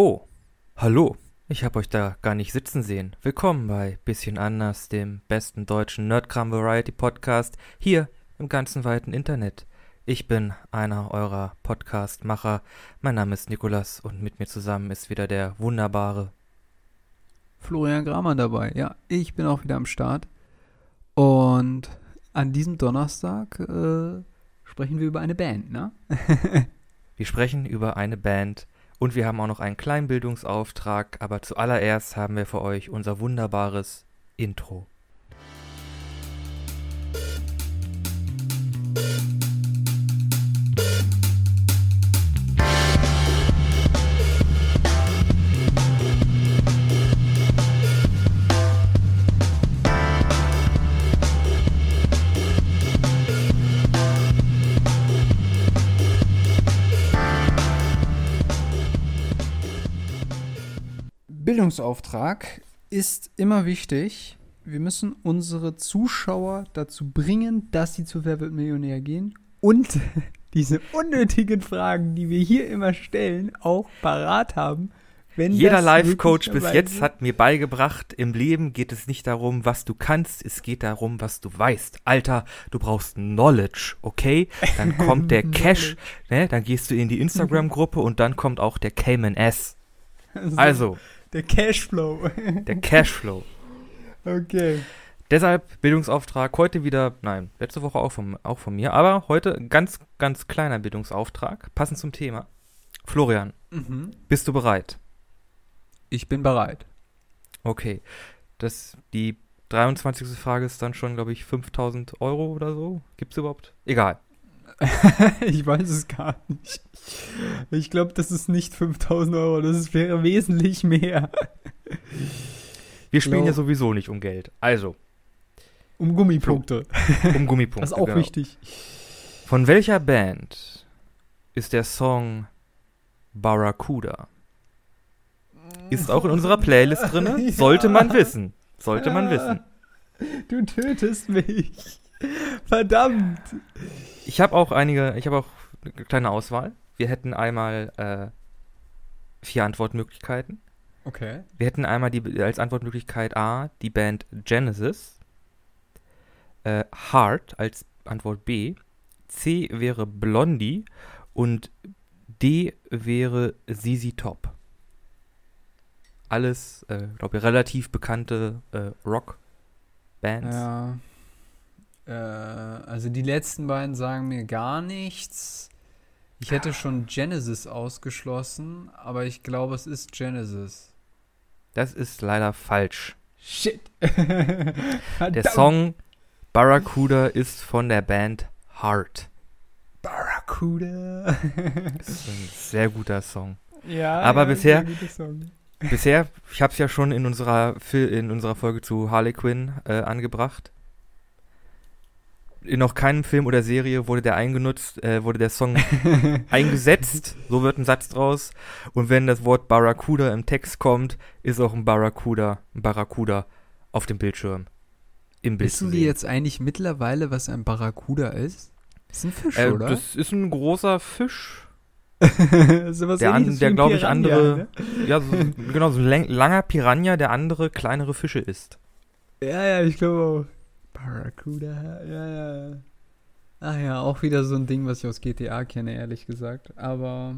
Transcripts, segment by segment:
Oh, hallo. Ich hab euch da gar nicht sitzen sehen. Willkommen bei Bisschen anders, dem besten deutschen Nerdkram Variety Podcast hier im ganzen weiten Internet. Ich bin einer eurer Podcast-Macher. Mein Name ist Nikolas und mit mir zusammen ist wieder der wunderbare Florian Gramann dabei. Ja, ich bin auch wieder am Start. Und an diesem Donnerstag äh, sprechen wir über eine Band, ne? Wir sprechen über eine Band und wir haben auch noch einen kleinen Bildungsauftrag, aber zuallererst haben wir für euch unser wunderbares Intro. Bildungsauftrag ist immer wichtig. Wir müssen unsere Zuschauer dazu bringen, dass sie zu Wer wird Millionär gehen und diese unnötigen Fragen, die wir hier immer stellen, auch parat haben. Wenn Jeder Life-Coach bis jetzt hat mir beigebracht, im Leben geht es nicht darum, was du kannst, es geht darum, was du weißt. Alter, du brauchst Knowledge, okay? Dann kommt der Cash, ne? Dann gehst du in die Instagram-Gruppe und dann kommt auch der Cayman S. Also, der Cashflow. der Cashflow. okay. Deshalb Bildungsauftrag heute wieder, nein, letzte Woche auch von, auch von mir, aber heute ganz, ganz kleiner Bildungsauftrag, passend zum Thema. Florian, Mhm. bist du bereit? Ich bin bereit. Okay. Das, die 23. Frage ist dann schon, glaube ich, 5000 Euro oder so. Gibt's überhaupt? Egal. ich weiß es gar nicht. Ich glaube, das ist nicht 5000 Euro, das wäre wesentlich mehr. Wir spielen ja sowieso nicht um Geld. Also, Um Gummipunkte. um Gummipunkte. Das ist auch genau. wichtig. Von welcher Band ist der Song Barracuda? Ist auch in unserer Playlist drin. Ja. Sollte man wissen. Sollte man wissen. Du tötest mich. Verdammt. Ich habe auch einige, ich habe auch eine kleine Auswahl. Wir hätten einmal äh, vier Antwortmöglichkeiten. Okay. Wir hätten einmal die, als Antwortmöglichkeit A die Band Genesis, äh, Heart als Antwort B, C wäre Blondie und D wäre ZZ Top. Alles, äh, glaube ich, relativ bekannte äh, Rock-Bands. Ja. Äh, also die letzten beiden sagen mir gar nichts. Ich hätte schon Genesis ausgeschlossen, aber ich glaube, es ist Genesis. Das ist leider falsch. Shit. Der Song Barracuda ist von der Band Heart. Barracuda. Das ist ein sehr guter Song. ja, Aber ja, bisher-. Bisher, ich habe es ja schon in unserer, in unserer Folge zu Harley Quinn äh, angebracht. In noch keinem Film oder Serie wurde der eingenutzt, äh, wurde der Song eingesetzt. So wird ein Satz draus. Und wenn das Wort Barracuda im Text kommt, ist auch ein Barracuda, ein Barracuda auf dem Bildschirm. Im Bild. Wissen sehen. jetzt eigentlich mittlerweile, was ein Barracuda ist? Das ist ein Fisch, Äh, oder? das ist ein großer Fisch. Sowas der an- der, wie ein glaub ich, andere- Ne? Ja, so, genau, so ein langer Piranha, der andere kleinere Fische isst. Ja, ja, ich glaube auch. Barracuda, ja, ja. Ach ja, auch wieder so ein Ding, was ich aus GTA kenne, ehrlich gesagt. Aber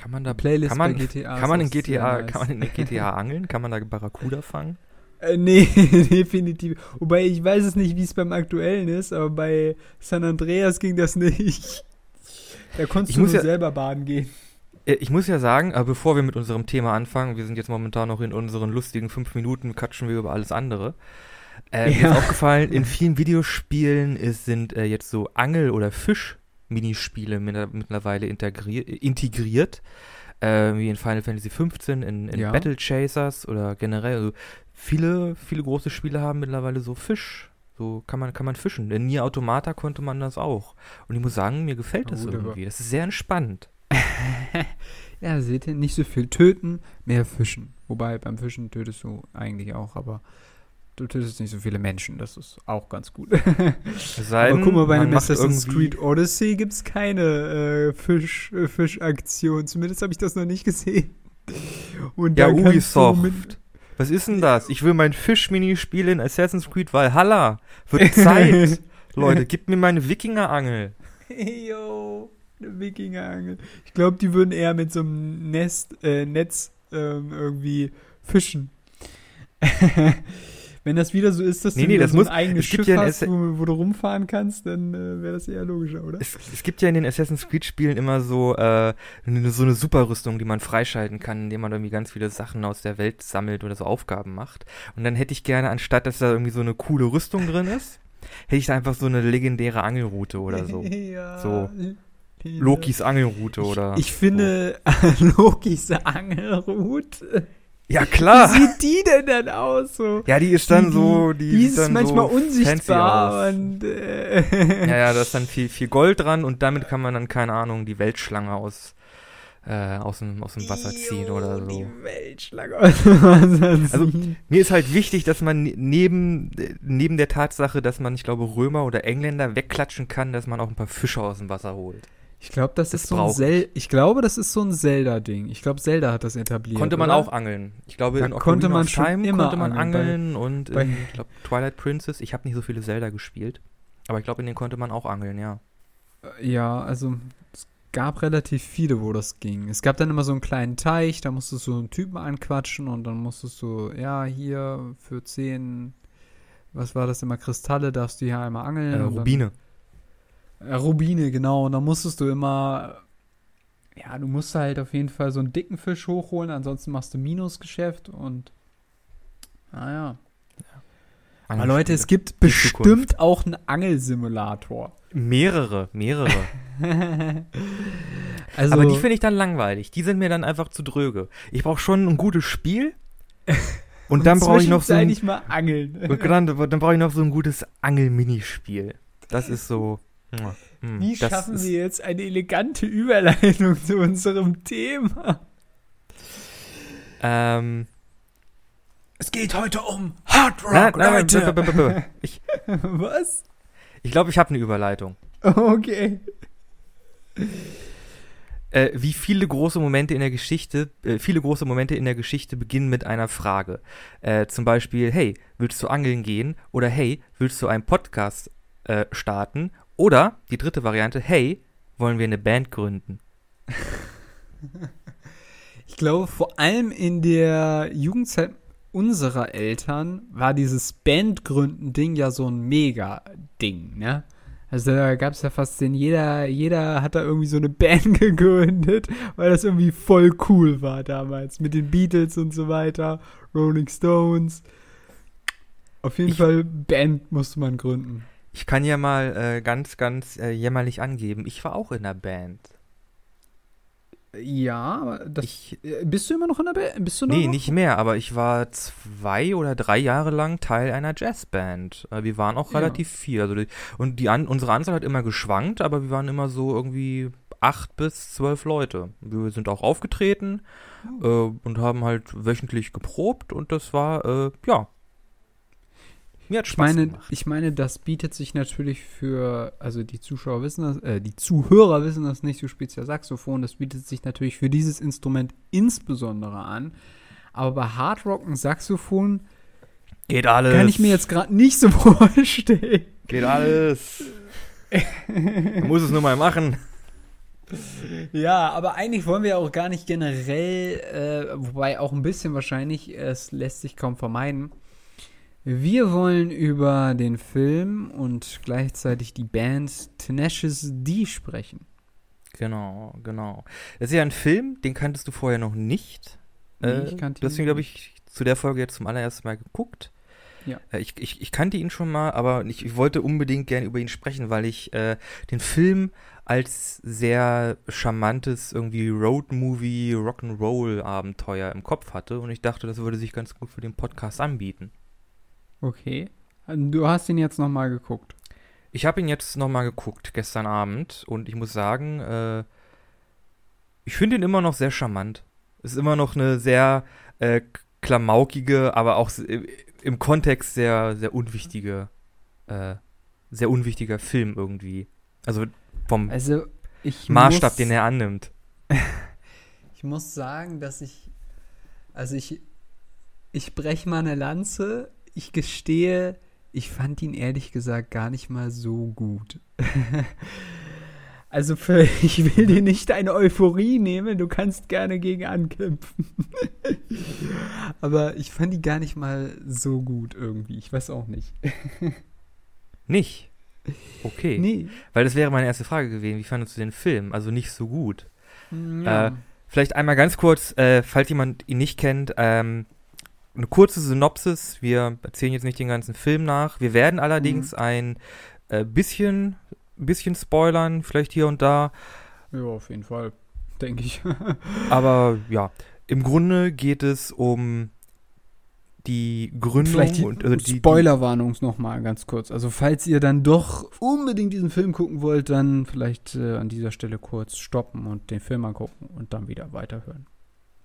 Kann man da Playlist kann man, bei GTA Kann man in GTA, nice. kann man in GTA angeln? Kann man da Barracuda fangen? Äh, nee, definitiv. Wobei ich weiß es nicht, wie es beim aktuellen ist, aber bei San Andreas ging das nicht. Da konntest Ich du muss nur ja- selber baden gehen. Äh, Ich muss ja sagen, äh, bevor wir mit unserem Thema anfangen, wir sind jetzt momentan noch in unseren lustigen fünf Minuten, quatschen wir über alles andere. Äh, Mir Ja. ist aufgefallen, in vielen Videospielen ist, sind äh, jetzt so Angel- oder Fisch-Minispiele mit- mittlerweile integrier integriert. Äh, wie in Final Fantasy XV, in, in Ja. Battle Chasers oder generell. Also viele, viele große Spiele haben mittlerweile so Fisch. So kann man, kann man fischen. In Nier Automata konnte man das auch. Und ich muss sagen, mir gefällt das aber- irgendwie. Das ist sehr entspannt. Ja, seht ihr, nicht so viel töten, mehr fischen. Wobei beim Fischen tötest du eigentlich auch, aber du tötest nicht so viele Menschen, das ist auch ganz gut. Sei aber guck mal, bei einem Assassin's Creed Odyssey gibt es keine äh, Fisch, äh, Fischaktion. Zumindest habe ich das noch nicht gesehen. Und Ja, Ubisoft. Was ist denn das? Ich will mein Fisch-Mini spielen in Assassin's Creed Valhalla. Wird Zeit. Leute, gib mir meine Wikingerangel. Yo, eine Wikingerangel. Ich glaube, die würden eher mit so einem Nest, äh, Netz ähm, irgendwie fischen. Wenn das wieder so ist, dass Nee, du nee, das so muss- ein eigenes Schiff ja hast, wo, wo du rumfahren kannst, dann äh, wäre das eher logischer, oder? Es, es gibt ja in den Assassin's Creed-Spielen immer so, äh, eine- so eine Superrüstung, die man freischalten kann, indem man irgendwie ganz viele Sachen aus der Welt sammelt oder so Aufgaben macht. Und dann hätte ich gerne, anstatt dass da irgendwie so eine coole Rüstung drin ist, hätte ich da einfach so eine legendäre Angelroute oder so. ja. So. Lokis Angelroute oder. Ich finde, Lokis Angelroute. Ja, klar. Wie sieht die denn dann aus? So? Ja, die ist dann so, die, die ist dann manchmal so unsichtbar und äh, Ja, ja, da ist dann viel, viel Gold dran und damit kann man dann, keine Ahnung, die Weltschlange aus, äh, aus, dem, aus dem Wasser ziehen Jo, oder so. Die Weltschlange aus dem Wasser Also, ziehen. Mir ist halt wichtig, dass man ne- neben, neben der Tatsache, dass man, ich glaube, Römer oder Engländer wegklatschen kann, dass man auch ein paar Fische aus dem Wasser holt. Ich glaube, das, das ist so ein Zel ich glaube, das ist so ein Zelda-Ding. Ich glaube, Zelda hat das etabliert. Konnte man oder? auch angeln. Ich glaube, Da in konnte Ocarina man of Time immer konnte man angeln. angeln und in, ich glaube, Twilight Princess. Ich habe nicht so viele Zelda gespielt, aber ich glaube, in denen konnte man auch angeln, ja. Ja, also es gab relativ viele, wo das ging. Es gab dann immer so einen kleinen Teich, da musstest du einen Typen anquatschen und dann musstest du, ja, hier für 10, was war das immer, Kristalle, darfst du hier einmal angeln. Äh, und dann- Rubine. Ja, Rubine, genau. Und dann musstest du immer, ja, du musst halt auf jeden Fall so einen dicken Fisch hochholen, ansonsten machst du Minusgeschäft und, naja. Aber Leute, es gibt bestimmt Zukunft. auch einen Angelsimulator. Mehrere, mehrere. Also, aber die finde ich dann langweilig. Die sind mir dann einfach zu dröge. Ich brauche schon ein gutes Spiel. Und dann brauche ich noch so ein, zwischenzeitlich mal angeln. und dann, dann brauche ich noch so ein gutes Angel-Minispiel. Das ist so. Mm, Wie das schaffen wir jetzt eine elegante Überleitung zu unserem Thema? Ähm, Es geht heute um Hard Rock, nein, nein, Leute. ich Was? ich glaube, ich habe eine Überleitung. Okay. Äh, wie viele große Momente in der Geschichte, äh, viele große Momente in der Geschichte beginnen mit einer Frage. Äh, zum Beispiel, hey, willst du angeln gehen? Oder hey, willst du einen Podcast äh, starten? Oder die dritte Variante, hey, wollen wir eine Band gründen? Ich glaube, vor allem in der Jugendzeit unserer Eltern war dieses Bandgründen-Ding ja so ein Mega-Ding, ne? Also da gab es ja fast den, jeder, jeder hat da irgendwie so eine Band gegründet, weil das irgendwie voll cool war damals. Mit den Beatles und so weiter, Rolling Stones. Auf jeden Ich- Fall Band musste man gründen. Ich kann ja mal äh, ganz, ganz äh, jämmerlich angeben. Ich war auch in der Band. Ja, aber das, Ich, äh, bist du immer noch in der Band? Bist du noch? nee, noch? nicht mehr, aber ich war zwei oder drei Jahre lang Teil einer Jazzband. Äh, wir waren auch Ja. relativ viel. Also die, und die an, unsere Anzahl hat immer geschwankt, aber wir waren immer so irgendwie acht bis zwölf Leute. Wir sind auch aufgetreten äh, und haben halt wöchentlich geprobt und das war, äh, ja. Mir hat Ich Spaß meine, gemacht. ich meine, das bietet sich natürlich für, also die Zuschauer wissen das, äh, die Zuhörer wissen das nicht, du spielst ja Saxophon, das bietet sich natürlich für dieses Instrument insbesondere an. Aber bei Hardrock ein Saxophon Geht alles. kann ich mir jetzt gerade nicht so vorstellen. Geht alles. Man muss es nur mal machen. Ja, aber eigentlich wollen wir ja auch gar nicht generell, äh, wobei auch ein bisschen wahrscheinlich, es lässt sich kaum vermeiden. Wir wollen über den Film und gleichzeitig die Band Tenacious D sprechen. Genau, genau. Das ist ja ein Film, den kanntest du vorher noch nicht. Nee, Äh, ich kannte ihn deswegen habe ich zu der Folge jetzt zum allerersten Mal geguckt. Ja. Äh, ich, ich, ich kannte ihn schon mal, aber ich, ich wollte unbedingt gerne über ihn sprechen, weil ich äh, den Film als sehr charmantes irgendwie Road-Movie, Rock'n'Roll-Abenteuer im Kopf hatte und ich dachte, das würde sich ganz gut für den Podcast anbieten. Okay. Du hast ihn jetzt nochmal geguckt. Ich habe ihn jetzt nochmal geguckt, gestern Abend, und ich muss sagen, äh, ich finde ihn immer noch sehr charmant. Es ist immer noch eine sehr äh, klamaukige, aber auch im- Kontext sehr, sehr unwichtige, äh, sehr unwichtiger Film irgendwie. Also vom Also, Maßstab, muss, den er annimmt. Ich muss sagen, dass ich Also ich, ich breche mal eine Lanze. Ich gestehe, ich fand ihn ehrlich gesagt gar nicht mal so gut. also für, ich will dir nicht deine Euphorie nehmen, du kannst gerne gegen ankämpfen. Aber ich fand ihn gar nicht mal so gut irgendwie. Ich weiß auch nicht. Nicht? Okay. Nee. Weil das wäre meine erste Frage gewesen. Wie fandest du den Film? Also nicht so gut. Ja. Äh, Vielleicht einmal ganz kurz, äh, falls jemand ihn nicht kennt, ähm, eine kurze Synopsis. Wir erzählen jetzt nicht den ganzen Film nach. Wir werden allerdings ein äh, bisschen, bisschen spoilern, vielleicht hier und da. ja, auf jeden Fall. Denke ich. Aber ja, im Grunde geht es um die Gründung Vielleicht die und die, Spoilerwarnung nochmal ganz kurz. Also falls ihr dann doch unbedingt diesen Film gucken wollt, dann vielleicht äh, an dieser Stelle kurz stoppen und den Film angucken und dann wieder weiterhören.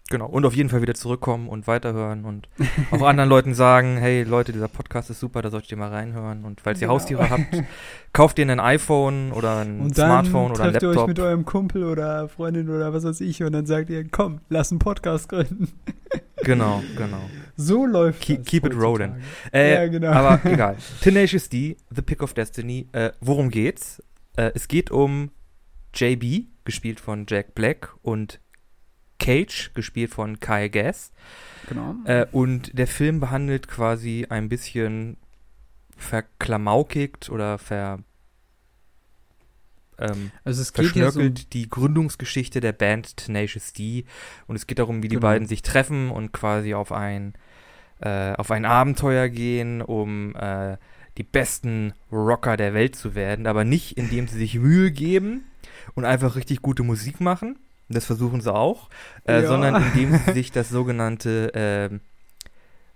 Genau. Und auf jeden Fall wieder zurückkommen und weiterhören und auch anderen Leuten sagen, hey Leute, dieser Podcast ist super, da solltet ihr mal reinhören. Und falls ihr Genau. Haustiere habt, kauft ihr ein iPhone oder ein Und Smartphone oder ein trefft ihr euch Laptop. mit eurem Kumpel oder Freundin oder was weiß ich und dann sagt ihr, komm, lass einen Podcast gründen. Genau, genau. So läuft Keep- keep it rolling. Äh, ja, genau. Aber egal. Tenacious D, The Pick of Destiny. Äh, worum geht's? Äh, es geht um JB, gespielt von Jack Black, und Cage, gespielt von Kyle Gass. genau. Äh, und der Film behandelt quasi ein bisschen verklamaukigt oder ver, ähm, also es geht ja so, verschnörkelt die Gründungsgeschichte der Band Tenacious D. Und es geht darum, wie die Genau. beiden sich treffen und quasi auf ein, äh, auf ein Abenteuer gehen, um äh, die besten Rocker der Welt zu werden. Aber nicht, indem sie sich Mühe geben und einfach richtig gute Musik machen. Das versuchen sie auch. Äh, Ja. Sondern indem sie sich das sogenannte ähm,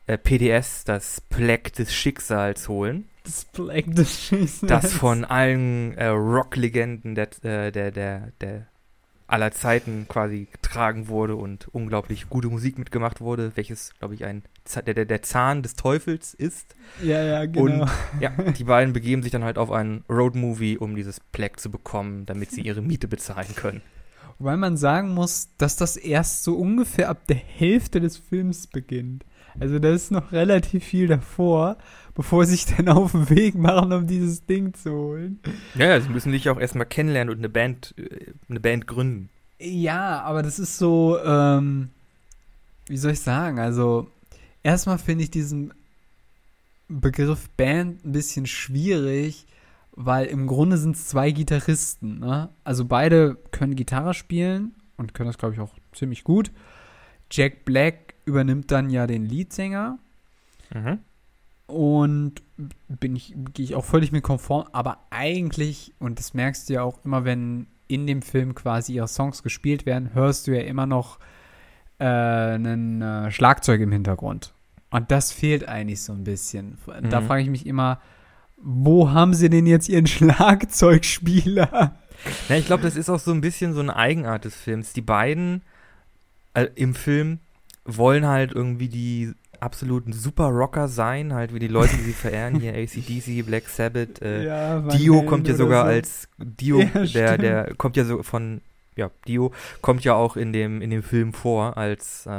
äh, PDS, das Pleck des Schicksals holen das Black des Schicksals. das von allen äh, Rock-Legenden der, äh, der, der, der aller Zeiten quasi getragen wurde und unglaublich gute Musik mitgemacht wurde, welches, glaube ich, ein der, der, der Zahn des Teufels ist. Ja, ja, genau. Und ja, die beiden begeben sich dann halt auf einen Road-Movie, um dieses Pleck zu bekommen, damit sie ihre Miete bezahlen können. Weil man sagen muss, dass das erst so ungefähr ab der Hälfte des Films beginnt. Also da ist noch relativ viel davor, bevor sie sich dann auf den Weg machen, um dieses Ding zu holen. Ja, ja, sie müssen sich auch erstmal kennenlernen und eine Band, äh, eine Band gründen. Ja, aber das ist so, ähm, wie soll ich sagen? Also, erstmal finde ich diesen Begriff Band ein bisschen schwierig, weil im Grunde sind es zwei Gitarristen. Ne? Also beide können Gitarre spielen und können das, glaube ich, auch ziemlich gut. Jack Black übernimmt dann ja den Leadsänger Mhm. und bin ich, gehe ich auch völlig mit konform, aber eigentlich, und das merkst du ja auch immer, wenn in dem Film quasi ihre Songs gespielt werden, hörst du ja immer noch äh, einen äh, Schlagzeug im Hintergrund. Und das fehlt eigentlich so ein bisschen. Da Mhm. frage ich mich immer, wo haben sie denn jetzt ihren Schlagzeugspieler? Ja, ich glaube, das ist auch so ein bisschen so eine Eigenart des Films. Die beiden äh, im Film wollen halt irgendwie die absoluten Super-Rocker sein, halt wie die Leute, die sie verehren, hier ACDC, Black Sabbath, äh, ja, Dio kommt ja sogar so. als Dio, Ja, der, der kommt ja so von, ja, Dio kommt ja auch in dem, in dem Film vor als, äh,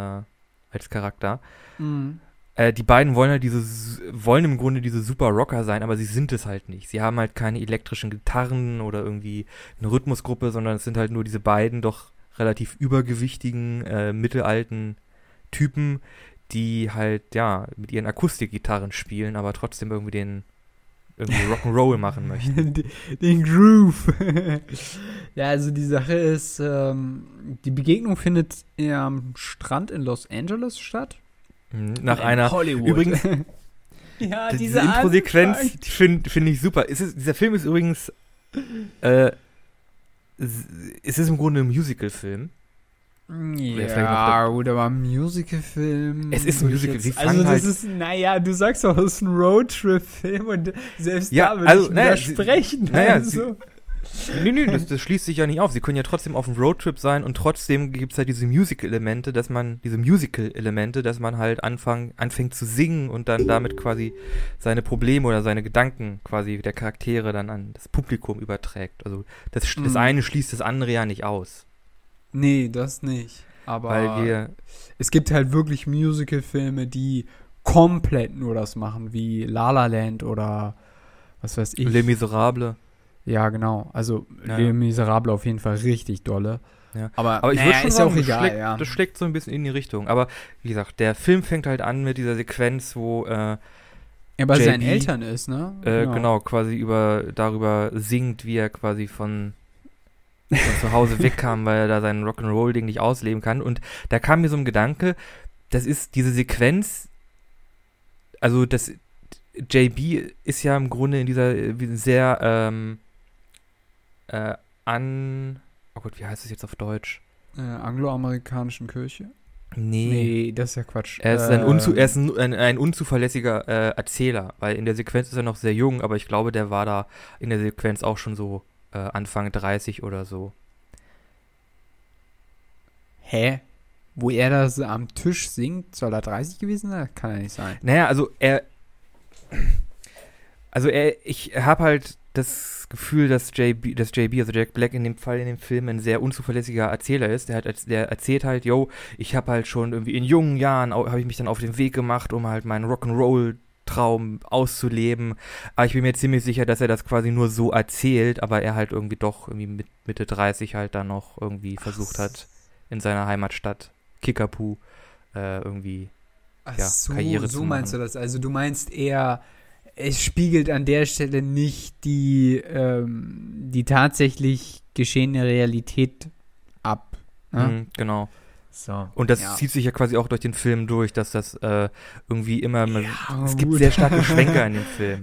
als Charakter. Mhm. Äh, die beiden wollen halt diese, wollen im Grunde diese super Rocker sein, aber sie sind es halt nicht. Sie haben halt keine elektrischen Gitarren oder irgendwie eine Rhythmusgruppe, sondern es sind halt nur diese beiden doch relativ übergewichtigen, äh, mittelalten Typen, die halt, ja, mit ihren Akustikgitarren spielen, aber trotzdem irgendwie den, irgendwie Rock'n'Roll machen möchten. Den- Den Groove. ja, also die Sache ist, ähm, die Begegnung findet am Strand in Los Angeles statt. Mhm, Nach In einer, Hollywood. übrigens, ja, diese, diese Intro-Sequenz, finde find ich super. Es ist, dieser Film ist übrigens, äh, es ist im Grunde ein Musical-Film. Ja, gut, aber ein Musicalfilm. Es ist ein Musical, jetzt- sie Also, das halt- ist, naja, du sagst doch, es ist ein Roadtrip-Film und selbst Ja, da würde also, ich naja, sie- widersprechen. naja, also. Nee, nee, das, das schließt sich ja nicht auf. Sie können ja trotzdem auf einem Roadtrip sein und trotzdem gibt es halt diese Musical-Elemente, dass man, diese Musical-Elemente, dass man halt anfang, anfängt zu singen und dann damit quasi seine Probleme oder seine Gedanken quasi der Charaktere dann an das Publikum überträgt. Also das, das Mhm. eine schließt das andere ja nicht aus. Nee, das nicht. aber weil wir, es gibt halt wirklich Musical-Filme, die komplett nur das machen, wie La La Land oder was weiß ich. Les Miserables. Ja, genau. Also Ja. Les Miserables auf jeden Fall richtig dolle. Ja. Aber, Aber ich würde schon sagen, das, egal, schlägt, ja. das schlägt so ein bisschen in die Richtung. Aber wie gesagt, der Film fängt halt an mit dieser Sequenz, wo äh, Ja, bei seinen Eltern ist, ne? äh, genau. quasi über darüber singt, wie er quasi von, von zu Hause wegkam, weil er da sein Rock'n'Roll-Ding nicht ausleben kann. Und da kam mir so ein Gedanke, das ist diese Sequenz, also das JB ist ja im Grunde in dieser äh, sehr ähm, äh, an, oh Gott, wie heißt es jetzt auf Deutsch? Äh, angloamerikanischen Kirche? Nee. Nee, das ist ja Quatsch. Er ist, ein, Ähm, unzu er ist ein, ein, ein unzuverlässiger äh, Erzähler, weil in der Sequenz ist er noch sehr jung, aber ich glaube, der war da in der Sequenz auch schon so äh, Anfang 30 oder so. Hä? Wo er das am Tisch singt, soll er 30 gewesen sein? Kann ja nicht sein. Naja, also er. Also er, ich habe halt das Gefühl, dass JB, dass JB, also Jack Black in dem Fall in dem Film ein sehr unzuverlässiger Erzähler ist. Der, hat, der erzählt halt, yo, ich habe halt schon irgendwie in jungen Jahren, habe ich mich dann auf den Weg gemacht, um halt meinen Rock'n'Roll-Traum auszuleben. Aber ich bin mir ziemlich sicher, dass er das quasi nur so erzählt, aber er halt irgendwie doch irgendwie mit Mitte 30 halt dann noch irgendwie versucht hat, in seiner Heimatstadt Kickapoo äh, irgendwie Ach Ja, so, Karriere so zu meinst machen. du das. Also du meinst eher, es spiegelt an der Stelle nicht die, ähm, die tatsächlich geschehene Realität ab. Ne? Mhm, genau. So. Und das ja. zieht sich ja quasi auch durch den Film durch, dass das äh, irgendwie immer. Ja, es gibt gut. sehr starke Schwenker in dem Film.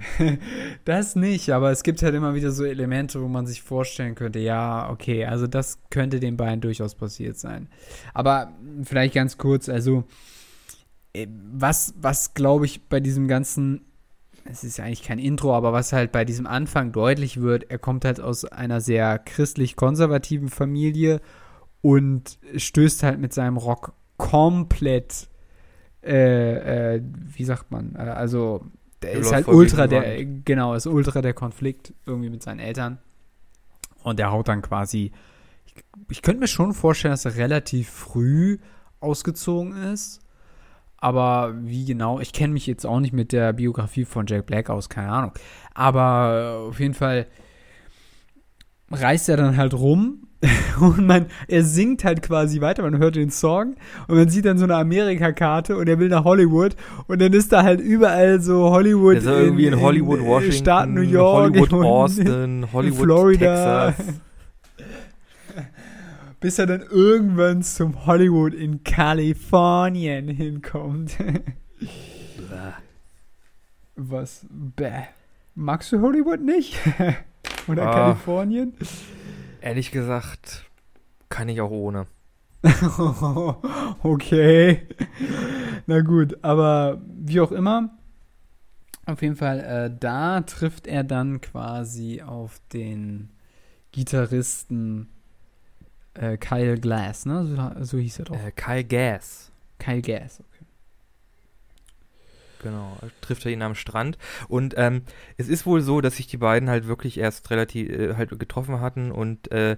Das nicht, aber es gibt halt immer wieder so Elemente, wo man sich vorstellen könnte, ja, okay, also das könnte den beiden durchaus passiert sein. Aber vielleicht ganz kurz, also äh, was, was glaube ich bei diesem ganzen, es ist ja eigentlich kein Intro, aber was halt bei diesem Anfang deutlich wird, er kommt halt aus einer sehr christlich-konservativen Familie und stößt halt mit seinem Rock komplett, äh, äh, wie sagt man, äh, also der ist halt ultra der, genau, ist ultra der Konflikt irgendwie mit seinen Eltern. Und der haut dann quasi, ich, ich könnte mir schon vorstellen, dass er relativ früh ausgezogen ist. Aber wie genau, ich kenne mich jetzt auch nicht mit der Biografie von Jack Black aus, keine Ahnung. Aber äh, auf jeden Fall reist er dann halt rum und man, er singt halt quasi weiter, man hört den Song und man sieht dann so eine Amerika-Karte und er will nach Hollywood und dann ist da halt überall so Hollywood. Ist irgendwie in Hollywood, äh, Washington, Staat New York, Hollywood, in- Austin, Hollywood, Florida. Texas. Bis er dann irgendwann zum Hollywood in Kalifornien hinkommt. Was? Bäh. Magst du Hollywood nicht? Oder Ah. Kalifornien? Ehrlich gesagt, kann ich auch ohne. okay. Na gut, aber wie auch immer. Auf jeden Fall, äh, da trifft er dann quasi auf den Gitarristen äh, Kyle Glass, ne? So, so hieß er doch. Äh, Kyle Gass. Kyle Glass, okay. Genau, trifft er ihn am Strand. Und ähm, es ist wohl so, dass sich die beiden halt wirklich erst relativ äh, halt getroffen hatten und äh,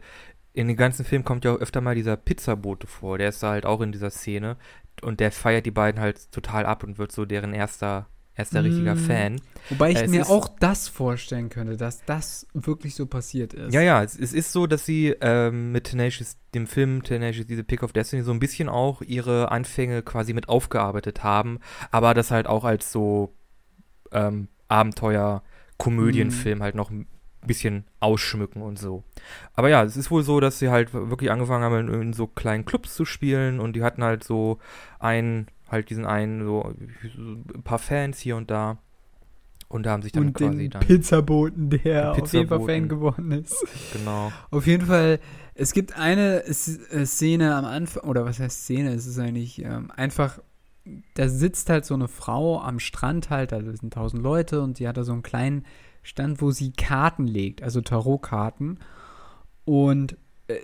in den ganzen Film kommt ja auch öfter mal dieser Pizzabote vor. Der ist da halt auch in dieser Szene und der feiert die beiden halt total ab und wird so deren erster, erster richtiger Mm. Fan. Wobei ich es mir ist- auch das vorstellen könnte, dass das wirklich so passiert ist. Ja, ja, es, es ist so, dass sie ähm, mit Tenacious, dem Film Tenacious, diese Pick of Destiny, so ein bisschen auch ihre Anfänge quasi mit aufgearbeitet haben, aber das halt auch als so ähm, Abenteuer-Komödienfilm halt noch ein bisschen ausschmücken und so. Aber ja, es ist wohl so, dass sie halt wirklich angefangen haben, in, in so kleinen Clubs zu spielen und die hatten halt so einen, halt diesen einen, so ein paar Fans hier und da. Und da haben sich dann Und quasi den dann. Pizzaboten, der Den auf jeden Fall Pizzaboten. Fan geworden ist. Genau. Auf jeden Fall, es gibt eine äh, Szene am Anfang, oder was heißt Szene? Es ist eigentlich ähm, einfach, da sitzt halt so eine Frau am Strand halt, da sind tausend Leute und die hat da so einen kleinen Stand, wo sie Karten legt, also Tarotkarten. Und äh,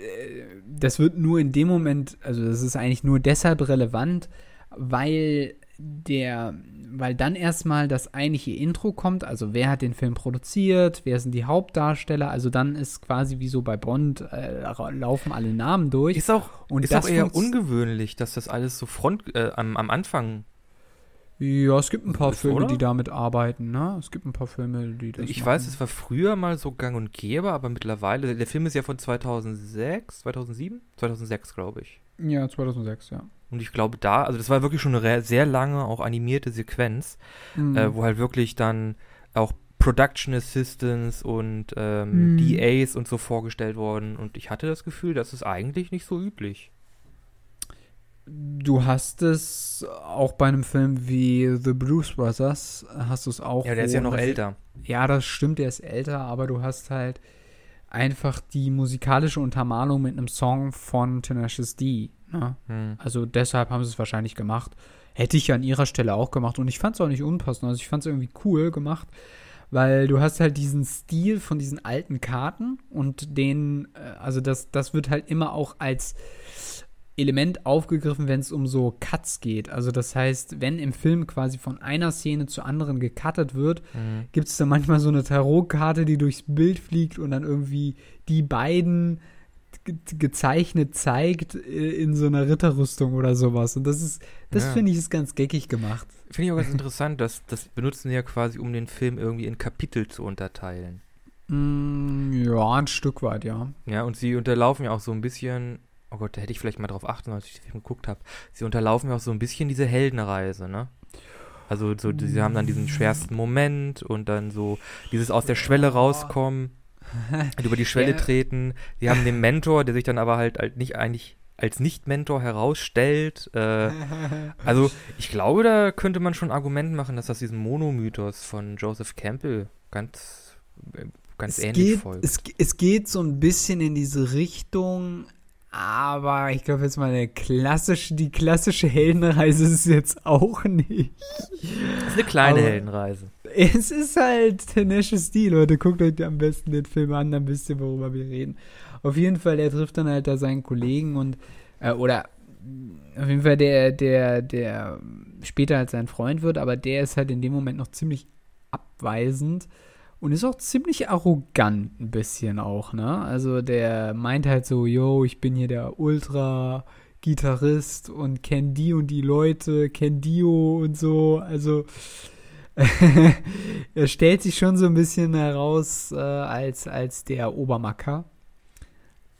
das wird nur in dem Moment, also das ist eigentlich nur deshalb relevant, weil der, weil dann erstmal das eigentliche Intro kommt, also wer hat den Film produziert, wer sind die Hauptdarsteller, also dann ist quasi wie so bei Bond, äh, laufen alle Namen durch. Ist auch, und ist auch eher ungewöhnlich, dass das alles so front, äh, am, am Anfang ja, es gibt ein paar Filme, oder? die damit arbeiten, ne? Es gibt ein paar Filme, die das Ich machen. weiß, es war früher mal so gang und gäbe, aber mittlerweile, der Film ist ja von 2006, 2007? 2006, glaube ich. Ja, 2006, ja. Und ich glaube da, also das war wirklich schon eine sehr lange, auch animierte Sequenz, mhm. äh, wo halt wirklich dann auch Production Assistants und ähm, mhm. DAs und so vorgestellt wurden. Und ich hatte das Gefühl, das ist eigentlich nicht so üblich. Du hast es auch bei einem Film wie The Blues Brothers, hast du es auch. Ja, der ist ja noch älter. Ja, das stimmt, der ist älter, aber du hast halt einfach die musikalische Untermalung mit einem Song von Tenacious D. Ne? Hm. Also deshalb haben sie es wahrscheinlich gemacht. Hätte ich an ihrer Stelle auch gemacht und ich fand es auch nicht unpassend. Also ich fand es irgendwie cool gemacht, weil du hast halt diesen Stil von diesen alten Karten und den, äh, also das, das wird halt immer auch als Element aufgegriffen, wenn es um so Cuts geht. Also das heißt, wenn im Film quasi von einer Szene zur anderen gecuttet wird, mhm. gibt es da manchmal so eine Tarotkarte, die durchs Bild fliegt und dann irgendwie die beiden ge gezeichnet zeigt äh, in so einer Ritterrüstung oder sowas. Und das ist, das ja. finde ich ist ganz geckig gemacht. Finde ich auch ganz interessant, dass das benutzen ja quasi, um den Film irgendwie in Kapitel zu unterteilen. Mm, ja, ein Stück weit, ja. Ja, und sie unterlaufen ja auch so ein bisschen oh Gott, da hätte ich vielleicht mal drauf achten, als ich den Film geguckt habe. Sie unterlaufen ja auch so ein bisschen diese Heldenreise, ne? Also so, sie haben dann diesen schwersten Moment und dann so dieses aus der Schwelle rauskommen, über die Schwelle ja. treten. Sie haben den Mentor, der sich dann aber halt, halt nicht eigentlich als Nicht-Mentor herausstellt. Äh, also ich glaube, da könnte man schon Argument machen, dass das diesem Monomythos von Joseph Campbell ganz, äh, ganz es ähnlich geht, folgt. Es, es geht so ein bisschen in diese Richtung, aber ich glaube jetzt mal eine klassische, die klassische Heldenreise ist es jetzt auch nicht. Das ist eine kleine Aber Heldenreise. Es ist halt Tenacious D, Leute. Guckt euch am besten den Film an, dann wisst ihr, worüber wir reden. Auf jeden Fall, er trifft dann halt da seinen Kollegen und, äh, oder auf jeden Fall der, der, der später halt sein Freund wird, aber der ist halt in dem Moment noch ziemlich abweisend und ist auch ziemlich arrogant ein bisschen auch, ne? Also der meint halt so, yo, ich bin hier der Ultra-Gitarrist und kenn die und die Leute, kenn Dio und so. Also er stellt sich schon so ein bisschen heraus äh, als, als der Obermacker.